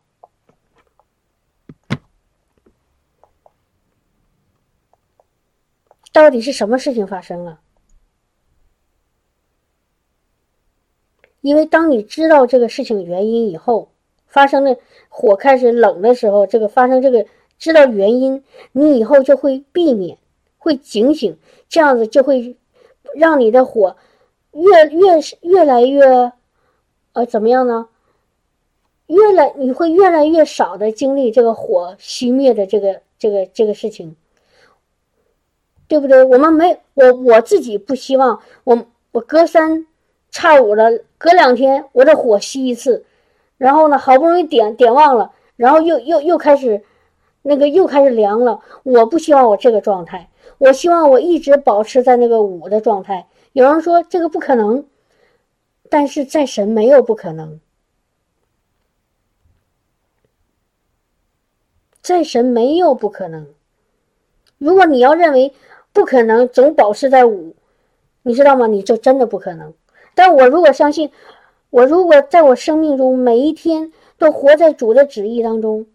到底是什么事情发生了？因为当你知道这个事情原因以后，发生的火开始冷的时候，这个发生这个知道原因，你以后就会避免。会警醒，这样子就会让你的火越越越来越，呃，怎么样呢？越来你会越来越少的经历这个火熄灭的这个这个这个事情，对不对？我们没我我自己不希望我我隔三差五的隔两天我的火熄一次，然后呢好不容易点点旺了，然后又又又开始那个又开始凉了。我不希望我这个状态。我希望我一直保持在那个五的状态。有人说这个不可能，但是在神没有不可能，在神没有不可能。如果你要认为不可能，总保持在五，你知道吗？你就真的不可能。但我如果相信，我如果在我生命中每一天都活在主的旨意当中。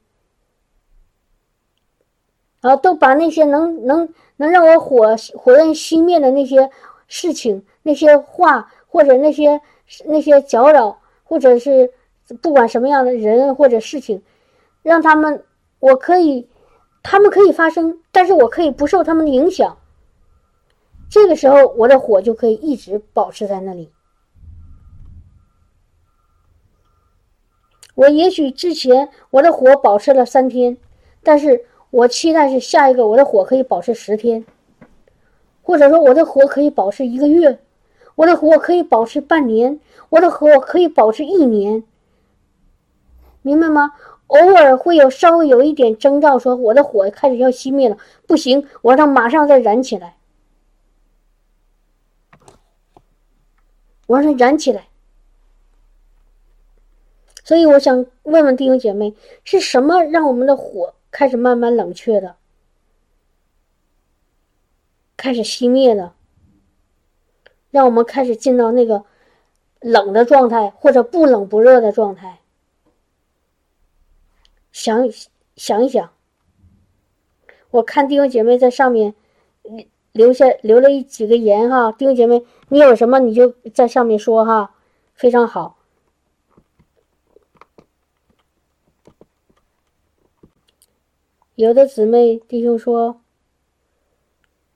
啊，都把那些能能能让我火火焰熄灭的那些事情、那些话，或者那些那些搅扰，或者是不管什么样的人或者事情，让他们，我可以，他们可以发生，但是我可以不受他们的影响。这个时候，我的火就可以一直保持在那里。我也许之前我的火保持了三天，但是我期待是下一个我的火可以保持十天，或者说我的火可以保持一个月，我的火可以保持半年，我的火可以保持一年，明白吗？偶尔会有稍微有一点征兆，说我的火开始要熄灭了，不行，我让它马上再燃起来，我让它燃起来。所以我想问问弟兄姐妹，是什么让我们的火开始慢慢冷却的，开始熄灭的，让我们开始进到那个冷的状态，或者不冷不热的状态？想想一想，我看弟兄姐妹在上面留下留了一几个言哈，弟兄姐妹，你有什么你就在上面说哈，非常好。有的姊妹弟兄说，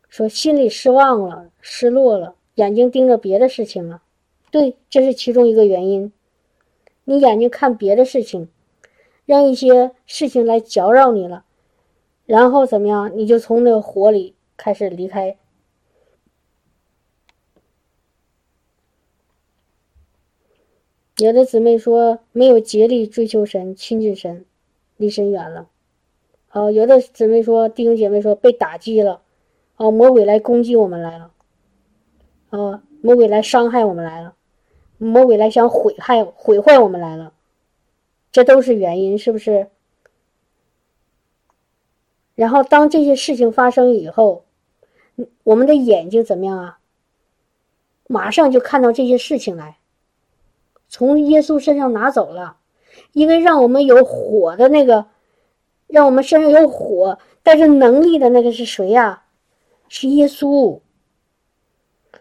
说心里失望了，失落了，眼睛盯着别的事情了。对，这是其中一个原因。你眼睛看别的事情，让一些事情来搅扰你了，然后怎么样？你就从那个火里开始离开。有的姊妹说，没有竭力追求神、亲近神，离神远了。哦，有的姊妹说，弟兄姐妹说被打击了，啊，魔鬼来攻击我们来了，啊，魔鬼来伤害我们来了，魔鬼来想毁害毁坏我们来了，这都是原因，是不是？然后当这些事情发生以后，我们的眼睛怎么样啊？马上就看到这些事情来，从耶稣身上拿走了，因为让我们有火的那个。让我们身上有火，但是能力的那个是谁呀？是耶稣。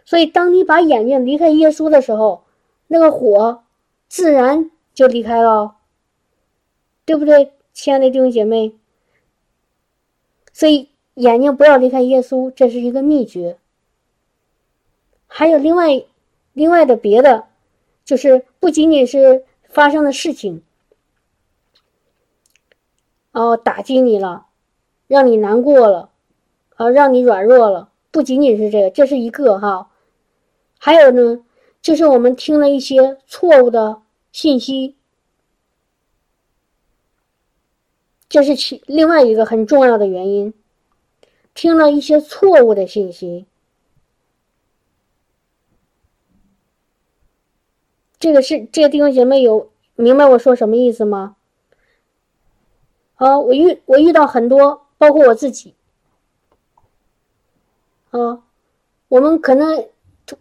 所以，当你把眼睛离开耶稣的时候，那个火自然就离开了，对不对，亲爱的弟兄姐妹？所以，眼睛不要离开耶稣，这是一个秘诀。还有另外、另外的别的，就是不仅仅是发生的事情。哦，打击你了，让你难过了，啊，让你软弱了。不仅仅是这个，这是一个哈，还有呢，就是我们听了一些错误的信息，这是其另外一个很重要的原因。听了一些错误的信息，这个是这个弟兄姐妹有明白我说什么意思吗？啊，我遇我遇到很多，包括我自己。啊，我们可能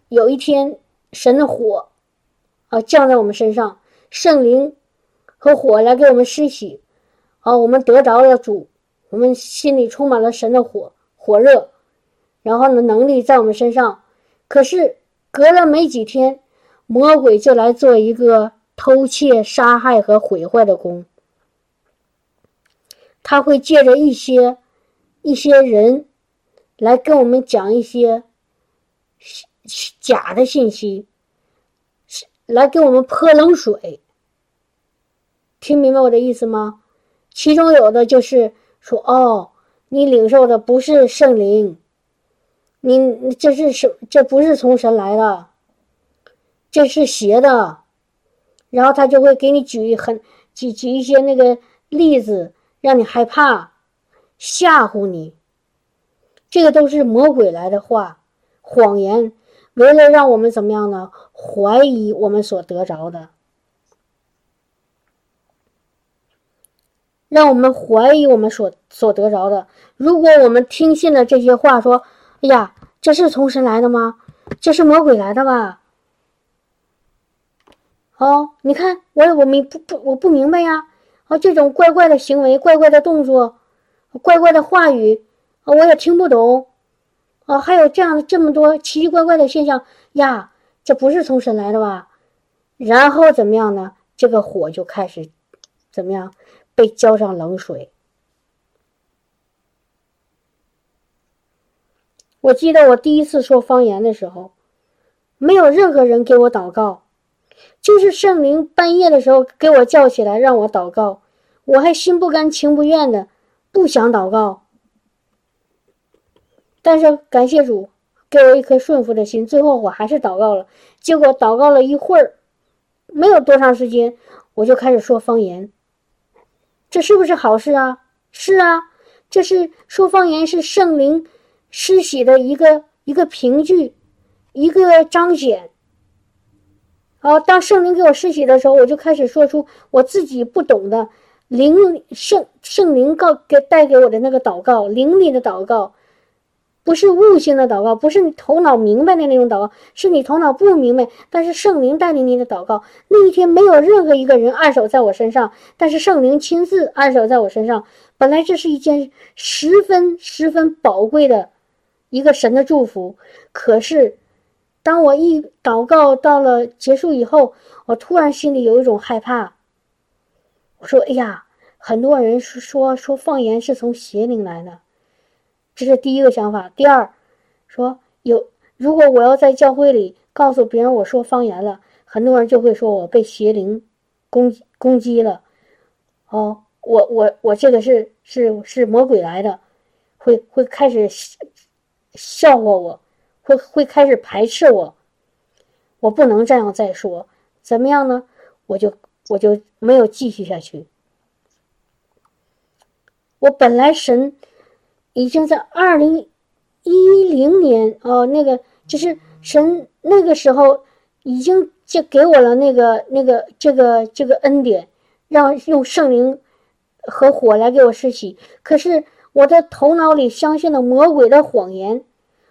有一天神的火啊降在我们身上，圣灵和火来给我们施洗，啊，我们得着了主，我们心里充满了神的火火热，然后呢能力在我们身上，可是隔了没几天，魔鬼就来做一个偷窃、杀害和毁坏的工。他会借着一些一些人来跟我们讲一些假的信息，来给我们泼冷水。听明白我的意思吗？其中有的就是说：“哦，你领受的不是圣灵，你这是什？这不是从神来的，这是邪的。”然后他就会给你举很举举一些那个例子。让你害怕，吓唬你，这个都是魔鬼来的话，谎言，为了让我们怎么样呢？怀疑我们所得着的，让我们怀疑我们所所得着的。如果我们听信了这些话，说：“哎呀，这是从神来的吗？这是魔鬼来的吧？”哦，你看，我我明不不我不明白呀。啊，这种怪怪的行为、怪怪的动作、怪怪的话语，啊，我也听不懂。啊，还有这样这么多奇奇怪怪的现象呀，这不是从神来的吧？然后怎么样呢？这个火就开始怎么样？被浇上冷水。我记得我第一次说方言的时候，没有任何人给我祷告，就是圣灵半夜的时候给我叫起来让我祷告，我还心不甘情不愿的不想祷告。但是感谢主给我一颗顺服的心，最后我还是祷告了。结果祷告了一会儿，没有多长时间，我就开始说方言。这是不是好事啊？是啊，这是说方言是圣灵施洗的一个一个凭据，一个彰显。然后，当圣灵给我施洗的时候，我就开始说出我自己不懂的灵圣圣灵告给带给我的那个祷告，灵里的祷告，不是悟性的祷告，不是你头脑明白的那种祷告，是你头脑不明白，但是圣灵带领你的祷告。那一天没有任何一个人按手在我身上，但是圣灵亲自按手在我身上。本来这是一件十分十分宝贵的一个神的祝福，可是。当我一祷告到了结束以后，我突然心里有一种害怕。我说：“哎呀，很多人说说说方言是从邪灵来的，这是第一个想法。第二，说有如果我要在教会里告诉别人我说方言了，很多人就会说我被邪灵攻攻击了。哦，我我我这个是是是魔鬼来的，会会开始笑话我。”会会开始排斥我，我不能这样再说，怎么样呢？我就我就没有继续下去。我本来神已经在二零一零年哦，那个就是神那个时候已经就给我了那个那个这个这个恩典，让用圣灵和火来给我施洗。可是我的头脑里相信了魔鬼的谎言。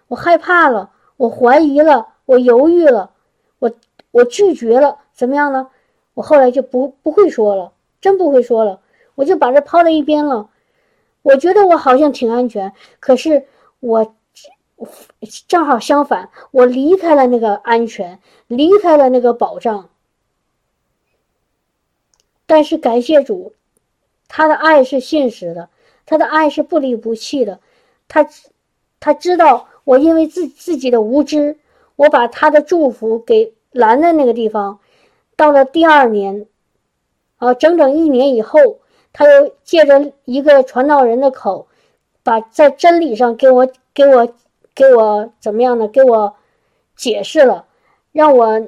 我害怕了，我怀疑了，我犹豫了，我我拒绝了，怎么样呢？我后来就不不会说了，真不会说了，我就把这抛在一边了。我觉得我好像挺安全，可是我正好相反，我离开了那个安全，离开了那个保障。但是感谢主，他的爱是现实的，他的爱是不离不弃的，他他知道。我因为自自己的无知，我把他的祝福给拦在那个地方。到了第二年，啊，整整一年以后，他又借着一个传道人的口，把在真理上给我给我给我怎么样呢？给我解释了，让我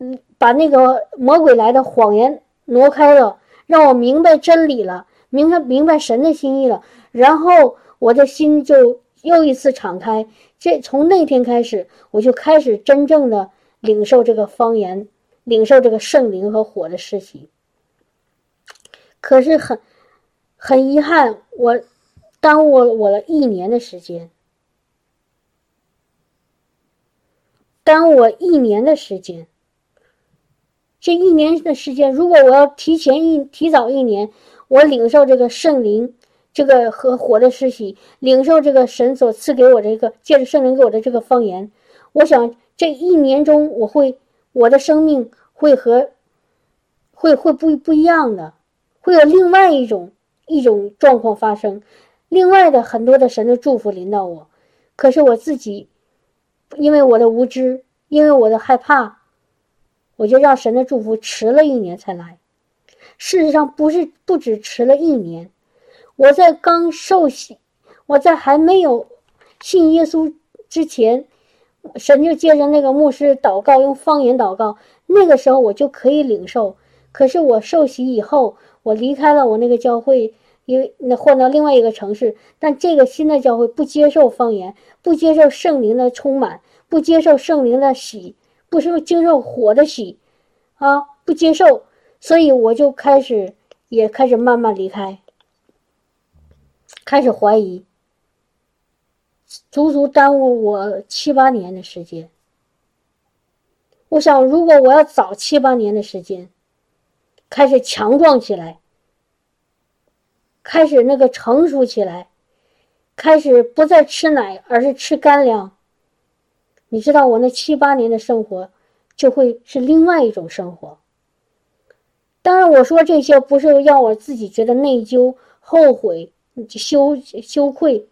嗯把那个魔鬼来的谎言挪开了，让我明白真理了，明白明白神的心意了，然后我的心就。又一次敞开，这从那天开始，我就开始真正的领受这个方言，领受这个圣灵和火的施洗。可是很很遗憾，我耽误了我了一年的时间，耽误我一年的时间。这一年的时间，如果我要提前一提早一年，我领受这个圣灵。这个和火的实习，领受这个神所赐给我的这个，借着圣灵给我的这个方言，我想这一年中我会我的生命会和会会不不一样的，会有另外一种一种状况发生，另外的很多的神的祝福临到我，可是我自己因为我的无知，因为我的害怕，我就让神的祝福迟了一年才来。事实上不是不止迟了一年。我在刚受洗，我在还没有信耶稣之前，神就借着那个牧师祷告，用方言祷告。那个时候我就可以领受。可是我受洗以后，我离开了我那个教会，因为那换到另外一个城市。但这个新的教会不接受方言，不接受圣灵的充满，不接受圣灵的洗，不是接受火的洗，啊，不接受。所以我就开始，也开始慢慢离开。开始怀疑，足足耽误我七八年的时间。我想，如果我要早七八年的时间，开始强壮起来，开始那个成熟起来，开始不再吃奶，而是吃干粮。你知道，我那七八年的生活就会是另外一种生活。当然，我说这些不是让我自己觉得内疚、后悔。羞羞愧，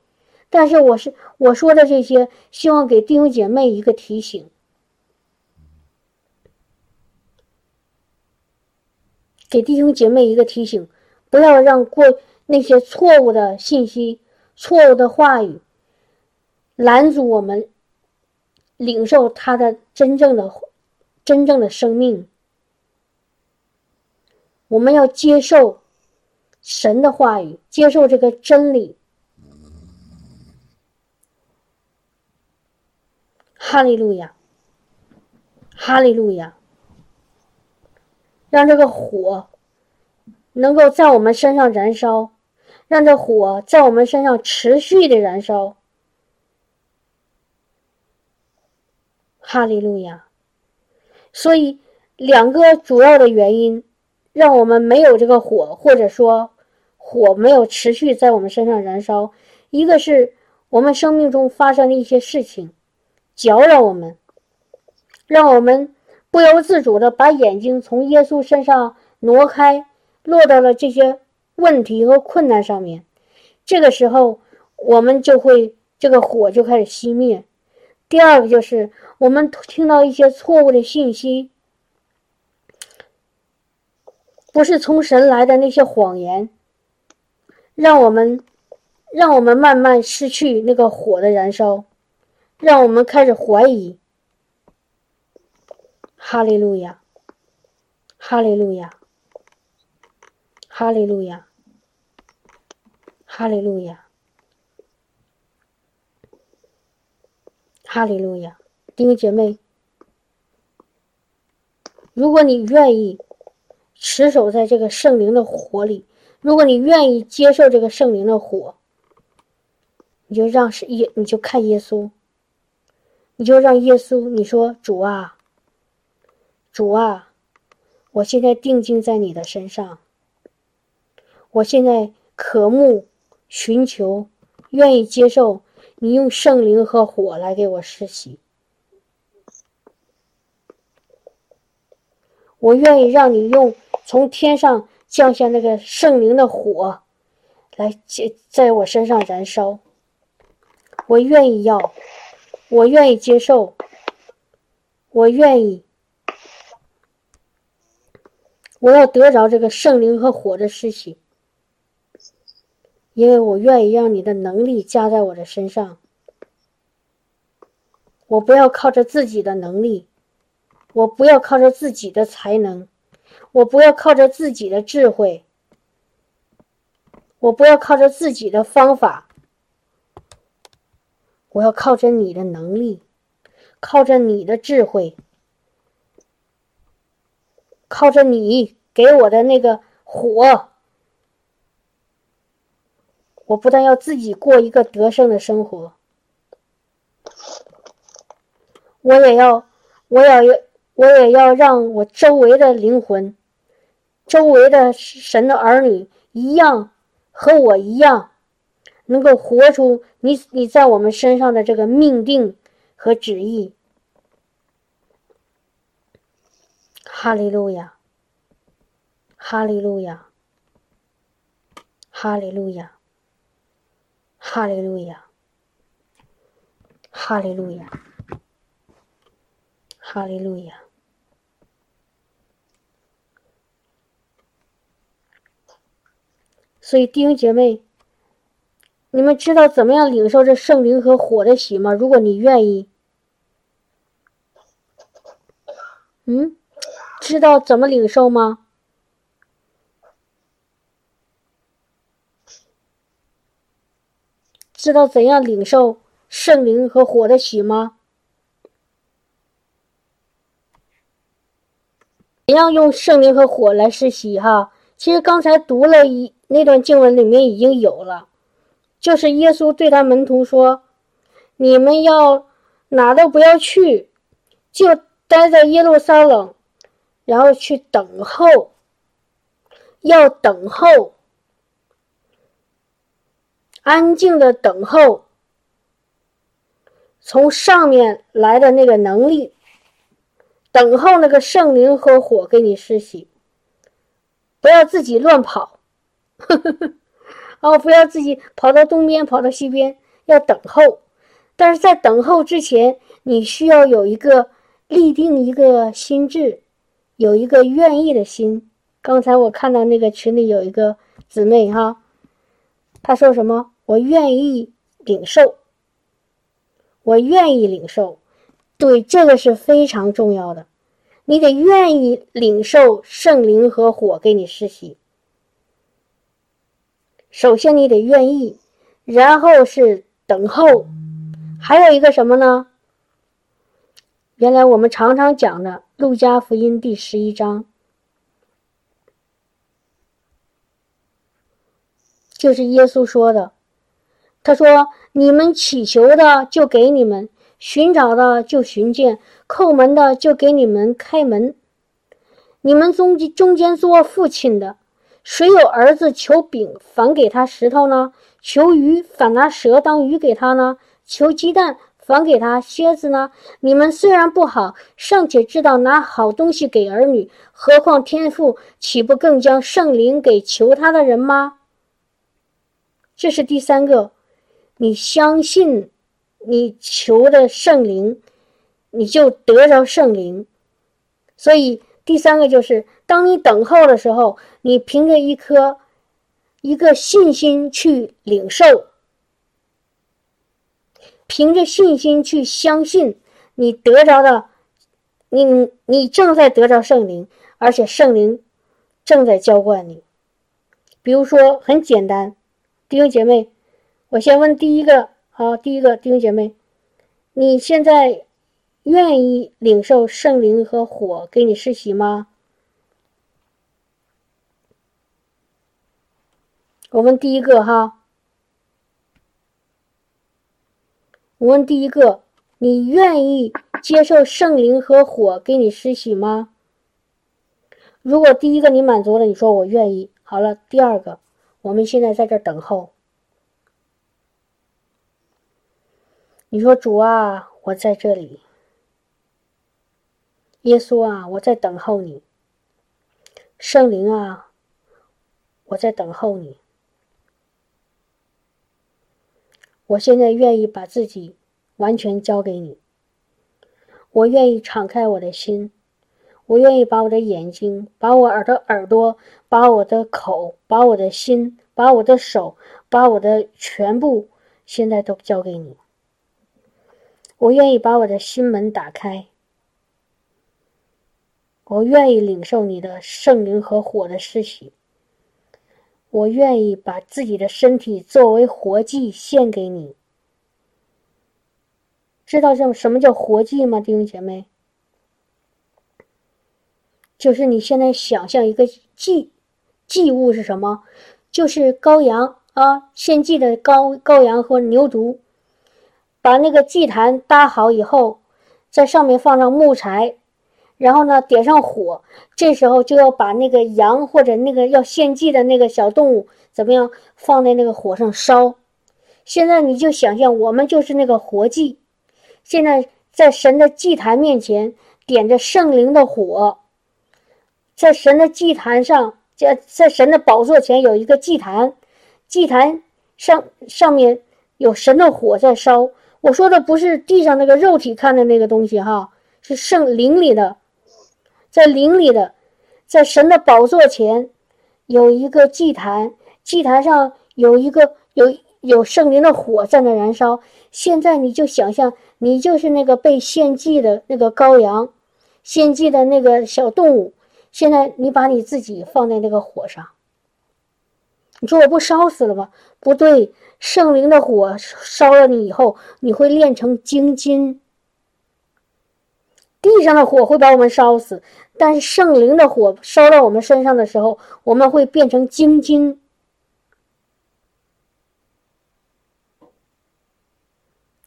但是我是我说的这些，希望给弟兄姐妹一个提醒。给弟兄姐妹一个提醒：不要让过那些错误的信息、错误的话语拦阻我们领受他的真正的、真正的生命。我们要接受神的话语，接受这个真理。哈利路亚，哈利路亚！让这个火能够在我们身上燃烧，让这火在我们身上持续的燃烧。哈利路亚！所以，两个主要的原因让我们没有这个火，或者说火没有持续在我们身上燃烧。一个是我们生命中发生的一些事情。搅扰我们，让我们不由自主的把眼睛从耶稣身上挪开，落到了这些问题和困难上面。这个时候，我们就会这个火就开始熄灭。第二个就是我们听到一些错误的信息，不是从神来的那些谎言，让我们让我们慢慢失去那个火的燃烧。让我们开始怀疑。哈利路亚，哈利路亚，哈利路亚，哈利路亚，哈利路亚，弟兄姐妹，如果你愿意持守在这个圣灵的火里，如果你愿意接受这个圣灵的火，你就让是耶，你就看耶稣。你就让耶稣，你说主啊，主啊，我现在定睛在你的身上，我现在渴慕、寻求、愿意接受你用圣灵和火来给我施洗，我愿意让你用从天上降下那个圣灵的火来接在我身上燃烧，我愿意要。我愿意接受，我愿意，我要得着这个圣灵和火的事情，因为我愿意让你的能力加在我的身上。我不要靠着自己的能力，我不要靠着自己的才能，我不要靠着自己的智慧，我不要靠着自己的方法。我要靠着你的能力，靠着你的智慧，靠着你给我的那个火，我不但要自己过一个得胜的生活，我也要，我也要，我也要让我周围的灵魂，周围的神的儿女一样，和我一样。能够活出你你在我们身上的这个命定和旨意，哈利路亚，哈利路亚，哈利路亚，哈利路亚，哈利路亚，哈利路亚。所以弟兄姐妹。你们知道怎么样领受这圣灵和火的喜吗？如果你愿意，嗯，知道怎么领受吗？知道怎样领受圣灵和火的喜吗？怎样用圣灵和火来施洗？哈，其实刚才读了一那段经文里面已经有了。就是耶稣对他门徒说：“你们要哪都不要去，就待在耶路撒冷，然后去等候，要等候，安静的等候，从上面来的那个能力，等候那个圣灵和火给你施洗，不要自己乱跑。”呵呵呵。哦，不要自己跑到东边，跑到西边，要等候。但是在等候之前，你需要有一个立定一个心智，有一个愿意的心，刚才我看到那个群里有一个姊妹哈，她说什么？我愿意领受，我愿意领受。对，这个是非常重要的，你得愿意领受圣灵和火给你施洗。首先你得愿意，然后是等候，还有一个什么呢？原来我们常常讲的《路加福音》第十一章，就是耶稣说的，他说：“你们祈求的就给你们。”寻找的就寻见，叩门的就给你们开门。你们中间中间做父亲的，谁有儿子求饼，反给他石头呢？求鱼，反拿蛇当鱼给他呢？求鸡蛋，反给他蝎子呢？你们虽然不好，尚且知道拿好东西给儿女，何况天父岂不更将圣灵给求他的人吗？这是第三个，你相信。你求的圣灵，你就得着圣灵。所以第三个就是，当你等候的时候，你凭着一颗一个信心去领受，凭着信心去相信，你得着的，你你正在得着圣灵，而且圣灵正在浇灌你。比如说，很简单，弟兄姐妹，我先问第一个。好，第一个弟兄姐妹，你现在愿意领受圣灵和火给你施洗吗？我问第一个哈，我问第一个，你愿意接受圣灵和火给你施洗吗？如果第一个你满足了，你说我愿意。好了，第二个，我们现在在这等候。你说主啊，我在这里。耶稣啊，我在等候你。圣灵啊，我在等候你。我现在愿意把自己完全交给你。我愿意敞开我的心，我愿意把我的眼睛、把我耳朵耳朵、把我的口、把我的心、把我的手、把我的全部，现在都交给你。我愿意把我的心门打开，我愿意领受你的圣灵和火的施洗，我愿意把自己的身体作为活祭献给你。知道这什么叫活祭吗，弟兄姐妹？就是你现在想象一个祭祭物是什么？就是羔羊啊，献祭的羔羔羊和牛犊。把那个祭坛搭好以后，在上面放上木材，然后呢点上火，这时候就要把那个羊或者那个要献祭的那个小动物怎么样放在那个火上烧。现在你就想象，我们就是那个活祭，现在在神的祭坛面前点着圣灵的火，在神的祭坛上，在在神的宝座前有一个祭坛，祭坛上上面有神的火在烧。我说的不是地上那个肉体看的那个东西哈，是圣灵里的，在灵里的，在神的宝座前有一个祭坛，祭坛上有一个有有圣灵的火在那燃烧。现在你就想象，你就是那个被献祭的那个羔羊，献祭的那个小动物。现在你把你自己放在那个火上，你说我不烧死了吗？不对。圣灵的火烧了你以后，你会炼成精金。地上的火会把我们烧死，但是圣灵的火烧到我们身上的时候，我们会变成精金。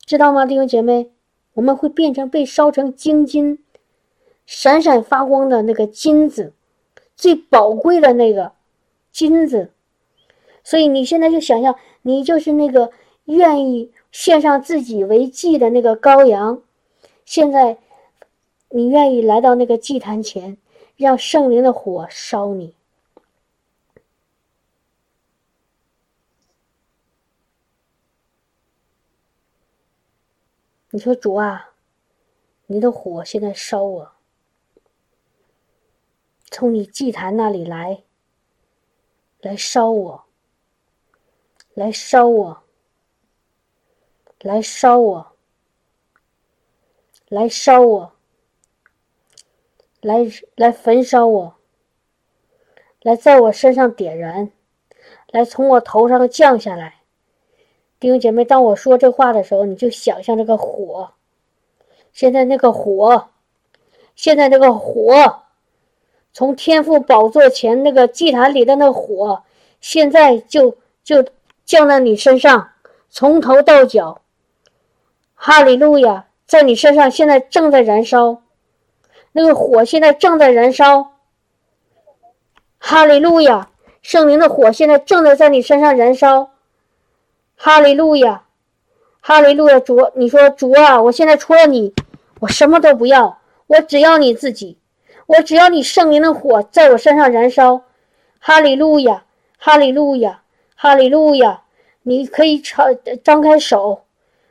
知道吗，弟兄姐妹？我们会变成被烧成精金，闪闪发光的那个金子，最宝贵的那个金子。所以你现在就想象，你就是那个愿意献上自己为祭的那个羔羊。现在，你愿意来到那个祭坛前，让圣灵的火烧你。你说主啊，你的火现在烧我，从你祭坛那里来，来烧我，来烧我，来烧我，来烧我，来来焚烧我，来在我身上点燃，来从我头上降下来。弟兄姐妹，当我说这话的时候，你就想象这个火。现在那个火，现在那个火，从天父宝座前那个祭坛里的那火，现在就就降在你身上，从头到脚。哈利路亚，在你身上现在正在燃烧，那个火现在正在燃烧。哈利路亚，圣灵的火现在正在在你身上燃烧。哈利路亚，哈利路亚，主，你说主啊，我现在除了你，我什么都不要，我只要你自己，我只要你圣灵的火在我身上燃烧。哈利路亚，哈利路亚，哈利路亚，你可以张张开手，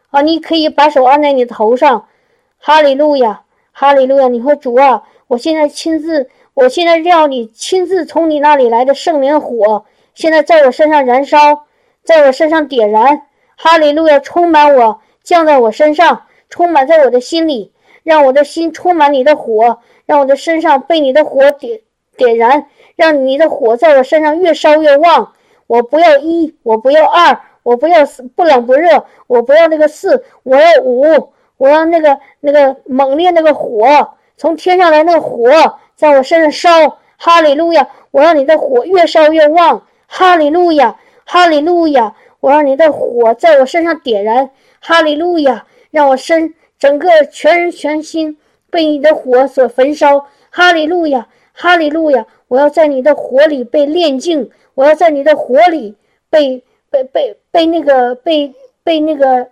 啊，你可以把手按在你的头上。哈利路亚，哈利路亚，你说主啊，我现在亲自，我现在让你亲自从你那里来的圣灵火，现在在我身上燃烧。在我身上点燃，哈利路亚，充满我，降在我身上，充满在我的心里，让我的心充满你的火，让我的身上被你的火点点燃，让你的火在我身上越烧越旺。我不要一，我不要二，我不要不冷不热，我不要那个四，我要五，我要那个那个猛烈那个火，从天上来那个火在我身上烧。哈利路亚，我让你的火越烧越旺。哈利路亚。哈利路亚！我让你的火在我身上点燃。哈利路亚！让我身整个全人全心被你的火所焚烧。哈利路亚！哈利路亚！我要在你的火里被炼净，我要在你的火里被被被被那个被被那个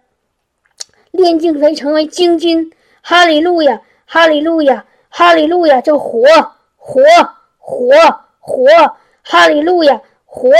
炼净为成为精金。哈利路亚！哈利路亚！哈利路亚！这火火火火！哈利路亚！火！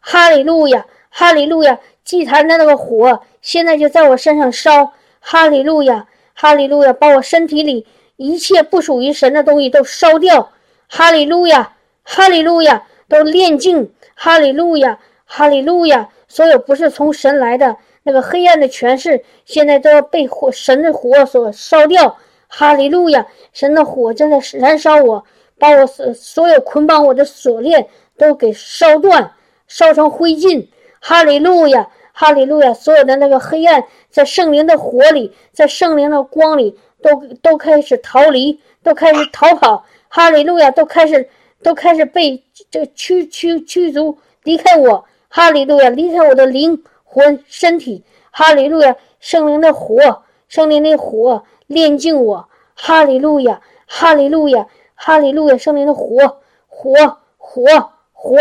哈利路亚，哈利路亚！祭坛的那个火现在就在我身上烧。哈利路亚，哈利路亚！把我身体里一切不属于神的东西都烧掉。哈利路亚，哈利路亚！都炼净。哈利路亚，哈利路亚！所有不是从神来的那个黑暗的权势，现在都要被火神的火所烧掉。哈利路亚！神的火正在燃烧我，把我所所有捆绑我的锁链都给烧断。烧成灰烬，哈利路亚，哈利路亚！所有的那个黑暗，在圣灵的火里，在圣灵的光里，都都开始逃离，都开始逃跑，哈利路亚！都开始都开始被这驱驱驱逐离开我，哈利路亚！离开我的灵魂身体，哈利路亚！圣灵的火，圣灵的火炼净我，哈利路亚，哈利路亚，哈利路亚！圣灵的火，火，火，火，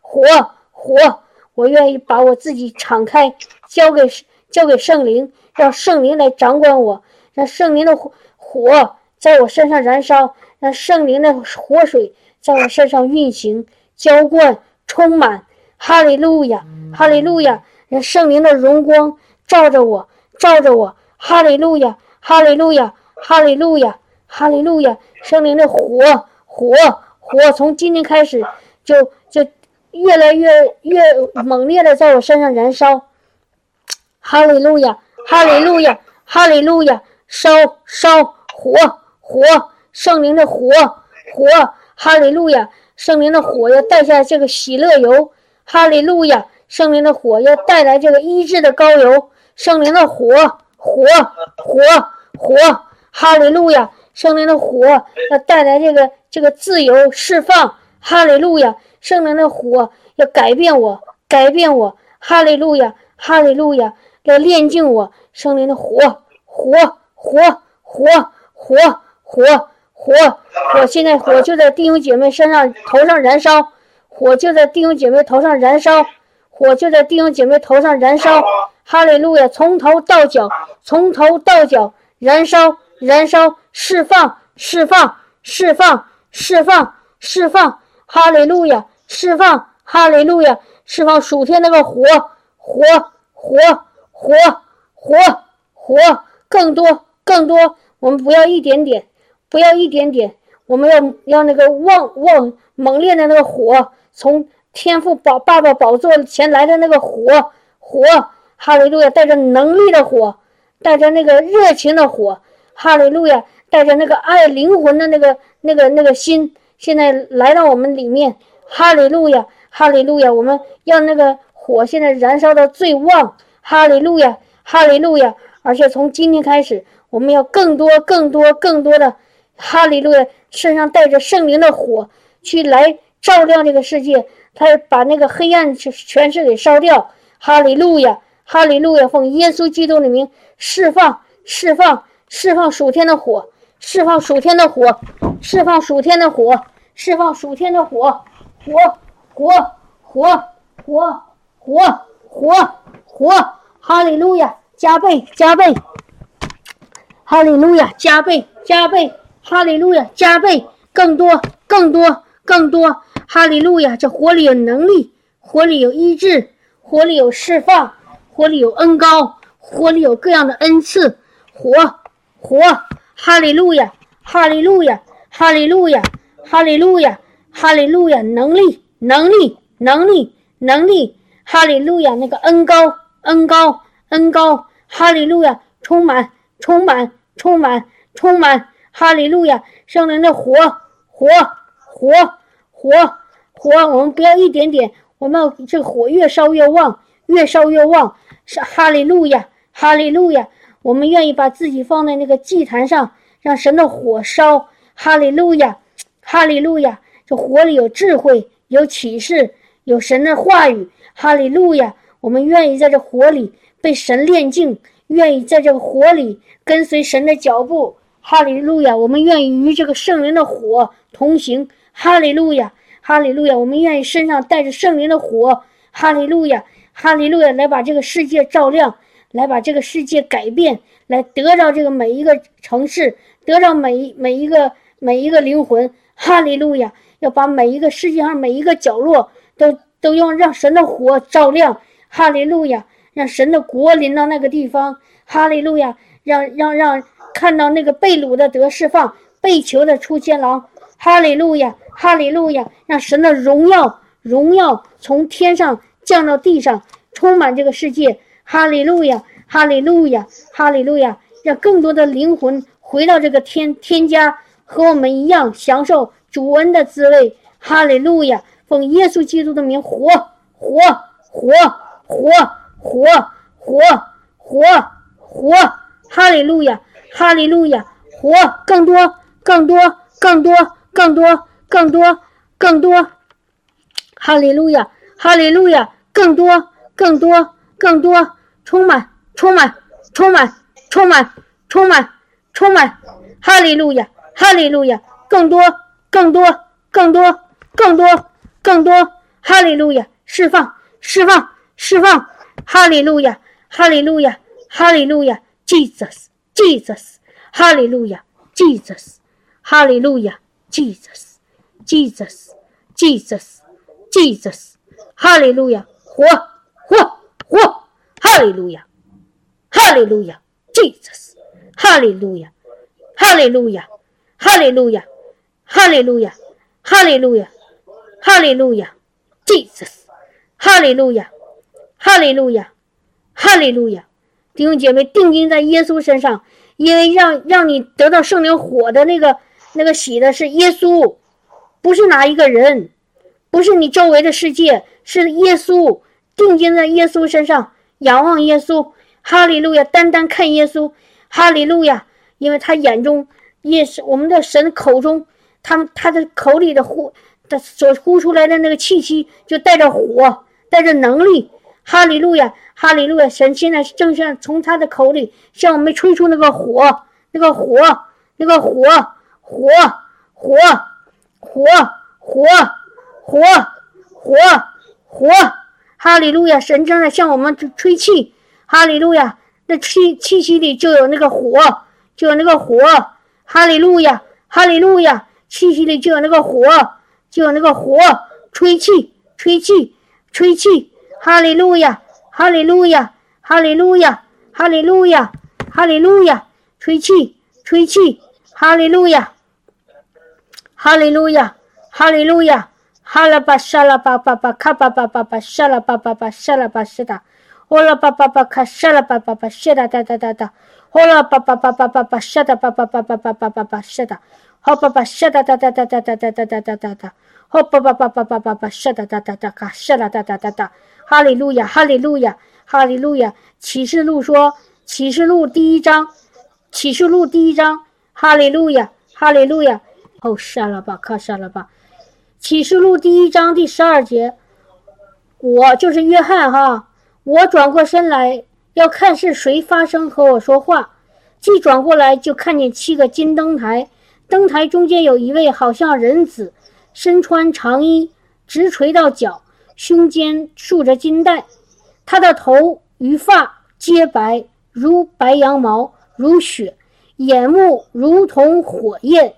火。火，我愿意把我自己敞开，交给交给圣灵，让圣灵来掌管我，让圣灵的火火在我身上燃烧，让圣灵的活水在我身上运行、浇灌、充满。哈利路亚，哈利路亚！圣灵的荣光照着我，照着我。哈利路亚，哈利路亚，哈利路亚，哈利路亚！圣灵的火，火，火，从今天开始就就。越来越越猛烈的在我身上燃烧，哈利路亚，哈利路亚，哈利路亚，烧烧火火，圣灵的火火，哈利路亚，圣灵的火要带下这个喜乐油，哈利路亚，圣灵的火要带来这个医治的膏油，圣灵的火火火火，哈利路亚，圣灵的火要带来这个这个自由释放，哈利路亚。圣灵的火要改变我，改变我，哈利路亚，哈利路亚，要炼净我。圣灵的火，火，火，火，火，火，火，火！现在火就在弟兄姐妹身上头上燃烧，火就在弟兄姐妹头上燃烧，火就在弟兄姐妹头上燃烧。哈利路亚，从头到脚，从头到脚燃烧，燃烧，释放，释放，释放，释放，释放。哈利路亚，释放！哈利路亚，释放属天那个火，火，火，火，火，火，更多，更多！我们不要一点点，不要一点点，我们要要那个旺旺猛烈的那个火，从天父宝爸爸宝座前来的那个火火，哈利路亚，带着能力的火，带着那个热情的火，哈利路亚，带着那个爱灵魂的那个那个那个心，现在来到我们里面，哈利路亚，哈利路亚，我们要那个火现在燃烧的最旺，哈利路亚，哈利路亚，而且从今天开始，我们要更多更多更多的。哈利路亚！身上带着圣灵的火，去来照亮这个世界。他把那个黑暗全全是给烧掉。哈利路亚！哈利路亚！奉耶稣基督的名，释放！释放！释放！属天的火！释放属天的火！释放属天的火！释放属天的火！火！火！火！火！火！火！火！哈利路亚！加倍！加倍！哈利路亚！加倍！加倍！哈利路亚，加倍，更多，更多，更多！哈利路亚，这火里有能力，火里有医治，火里有释放，火里有恩高，火里有各样的恩赐，火，火！哈利路亚，哈利路亚，哈利路亚，哈利路亚，哈利路亚！能力，能力，能力，能力！哈利路亚，那个恩高，恩高，恩高！哈利路亚，充满，充满，充满，充满！哈利路亚，圣灵的火，火，火，火，火！我们不要一点点，我们这火越烧越旺，越烧越旺。是哈利路亚，哈利路亚！我们愿意把自己放在那个祭坛上，让神的火烧。哈利路亚，哈利路亚！这火里有智慧，有启示，有神的话语。哈利路亚！我们愿意在这火里被神炼净，愿意在这个火里跟随神的脚步。哈利路亚！我们愿意与这个圣灵的火同行。哈利路亚，哈利路亚！我们愿意身上带着圣灵的火。哈利路亚，哈利路亚！来把这个世界照亮，来把这个世界改变，来得着这个每一个城市，得着每一每一个每一个灵魂。哈利路亚！要把每一个世界上每一个角落都都用让神的火照亮。哈利路亚！让神的国临到那个地方。哈利路亚！让让让。看到那个被掳的得释放，被囚的出监牢，哈利路亚，哈利路亚！让神的荣耀，荣耀从天上降到地上，充满这个世界，哈利路亚，哈利路亚，哈利路亚！让更多的灵魂回到这个天天家，和我们一样享受主恩的滋味，哈利路亚！奉耶稣基督的名，活，活，活，活，活，活，活，活，哈利路亚！哈利路亚，活更多，更多，更多，更多，更多，更多。哈利路亚，哈利路亚，更多，更多，更多，充满，充满，充满，充满，充满，充满。哈利路亚，哈利路亚，更多，更多，更多，更多，更多。哈利路亚，释放，释放，释放。哈利路亚，哈利路亚，哈利路亚，Jesus。Jesus, hallelujah, Jesus, hallelujah, Jesus, Jesus, Jesus, Jesus, hallelujah, 活活活，hallelujah, hallelujah, Jesus, hallelujah, hallelujah, hallelujah, hallelujah, hallelujah, hallelujah, Jesus, hallelujah, hallelujah, hallelujah. 弟兄姐妹，定睛在耶稣身上，因为让让你得到圣灵火的那个那个喜的是耶稣，不是哪一个人，不是你周围的世界，是耶稣。定睛在耶稣身上，仰望耶稣，哈利路亚！单单看耶稣，哈利路亚！因为他眼中也是我们的神口中，他他的口里的呼，他所呼出来的那个气息，就带着火，带着能力。哈利路亚，哈利路亚！神现在正像从他的口里向我们吹出那个火，那个火，那个火，火，火，火，火，火，火，火！哈利路亚！神正在向我们吹气，哈利路亚！那气气息里就有那个火，就有那个火，哈利路亚，哈利路亚！气息里就有那个火，就有那个火，吹气，吹气，吹气。哈利路亚，哈利路亚，哈利路亚，哈利路亚，哈利路亚，吹气，吹气，哈利路亚， 哈利路亚，哈利路亚，哈拉巴沙拉巴巴巴卡巴巴巴巴沙拉巴巴巴沙拉巴是的，欧拉巴巴巴卡沙拉巴巴巴是的哒哒哒哒，欧拉巴巴巴巴巴巴是的巴巴巴巴巴巴巴巴是的，好巴巴是的哒哒哒哒哒哒哒哒哒哒哒，好巴巴巴巴巴巴巴是的哒哒哒卡是的哒哒哒哒， 哈利路亚，哈利路亚，哈利路亚，启示录说，启示录第一章，启示录第一章，哈利路亚，哈利路亚。哦，杀了吧，咔杀了吧！启示录第一章第十二节，我就是约翰哈，我转过身来要看是谁发声和我说话，既转过来就看见七个金灯台，灯台中间有一位好像人子，身穿长衣，直垂到脚，胸间束着金带，他的头与发皆白如白羊毛，如雪，眼目如同火焰。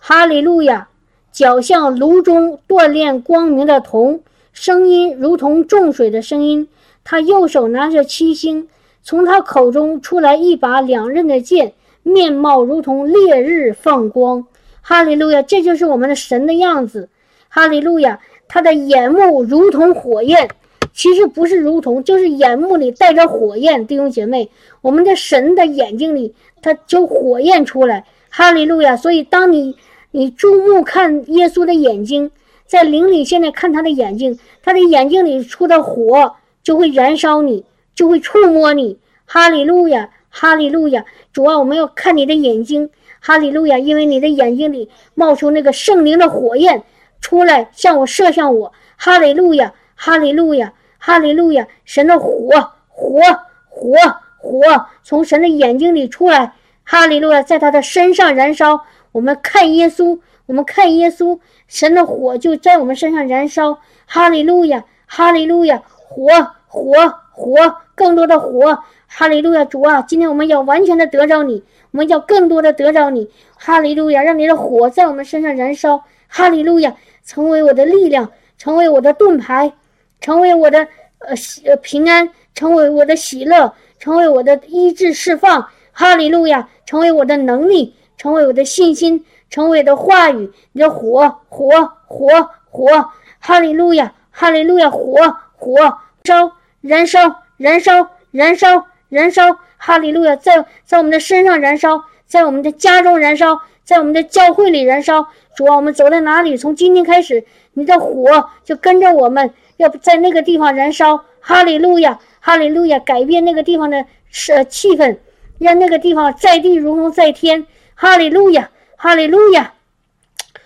哈利路亚！脚像炉中锻炼光明的铜，声音如同重水的声音。他右手拿着七星，从他口中出来一把两刃的剑，面貌如同烈日放光。哈利路亚！这就是我们的神的样子。哈利路亚！他的眼目如同火焰，其实不是如同，就是眼目里带着火焰。弟兄姐妹，我们的神的眼睛里，他就火焰出来。哈利路亚！所以当你。你注目看耶稣的眼睛，在灵里现在看他的眼睛，他的眼睛里出的火就会燃烧你，就会触摸你。哈利路亚，哈利路亚！主啊，我们要看你的眼睛。哈利路亚，因为你的眼睛里冒出那个圣灵的火焰出来，向我射向我。哈利路亚，哈利路亚，哈利路亚！神的火，火，火，火从神的眼睛里出来。哈利路亚，在他的身上燃烧。我们看耶稣，我们看耶稣，神的火就在我们身上燃烧。哈利路亚，哈利路亚，火，火，火，更多的火。哈利路亚，主啊，今天我们要完全的得着你，我们要更多的得着你。哈利路亚，让你的火在我们身上燃烧。哈利路亚，成为我的力量，成为我的盾牌，成为我的呃呃平安，成为我的喜乐，成为我的医治释放。哈利路亚，成为我的能力。成为我的信心，成为我的话语，你的火，火，火，火，哈利路亚，哈利路亚，火，火，烧，燃烧，燃烧，燃烧，燃烧，哈利路亚，在在我们的身上燃烧，在我们的家中燃烧，在我们的教会里燃烧。主啊，我们走在哪里？从今天开始，你的火就跟着我们，要在那个地方燃烧。哈利路亚，哈利路亚，改变那个地方的是气氛，让那个地方在地如同在天。哈利路亚，哈利路亚，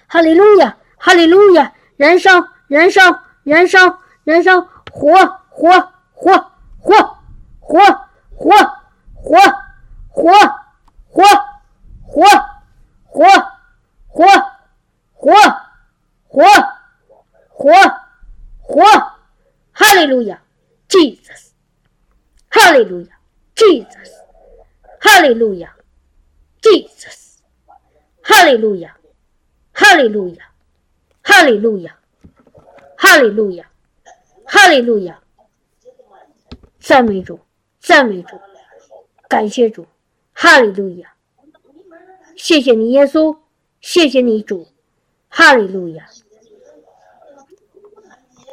哈利路亚，哈利路亚！燃烧，燃烧，燃烧，燃烧！火，火，火，火，火，火，火，火，火，火，活，活，活，活，活，活！哈利路亚，Jesus！哈利路亚，Jesus！哈利路亚，Jesus！哈利路亚，哈利路亚，哈利路亚，哈利路亚，哈利路亚！赞美主，赞美主，感谢主，哈利路亚！谢谢你，耶稣，谢谢你，主，哈利路亚。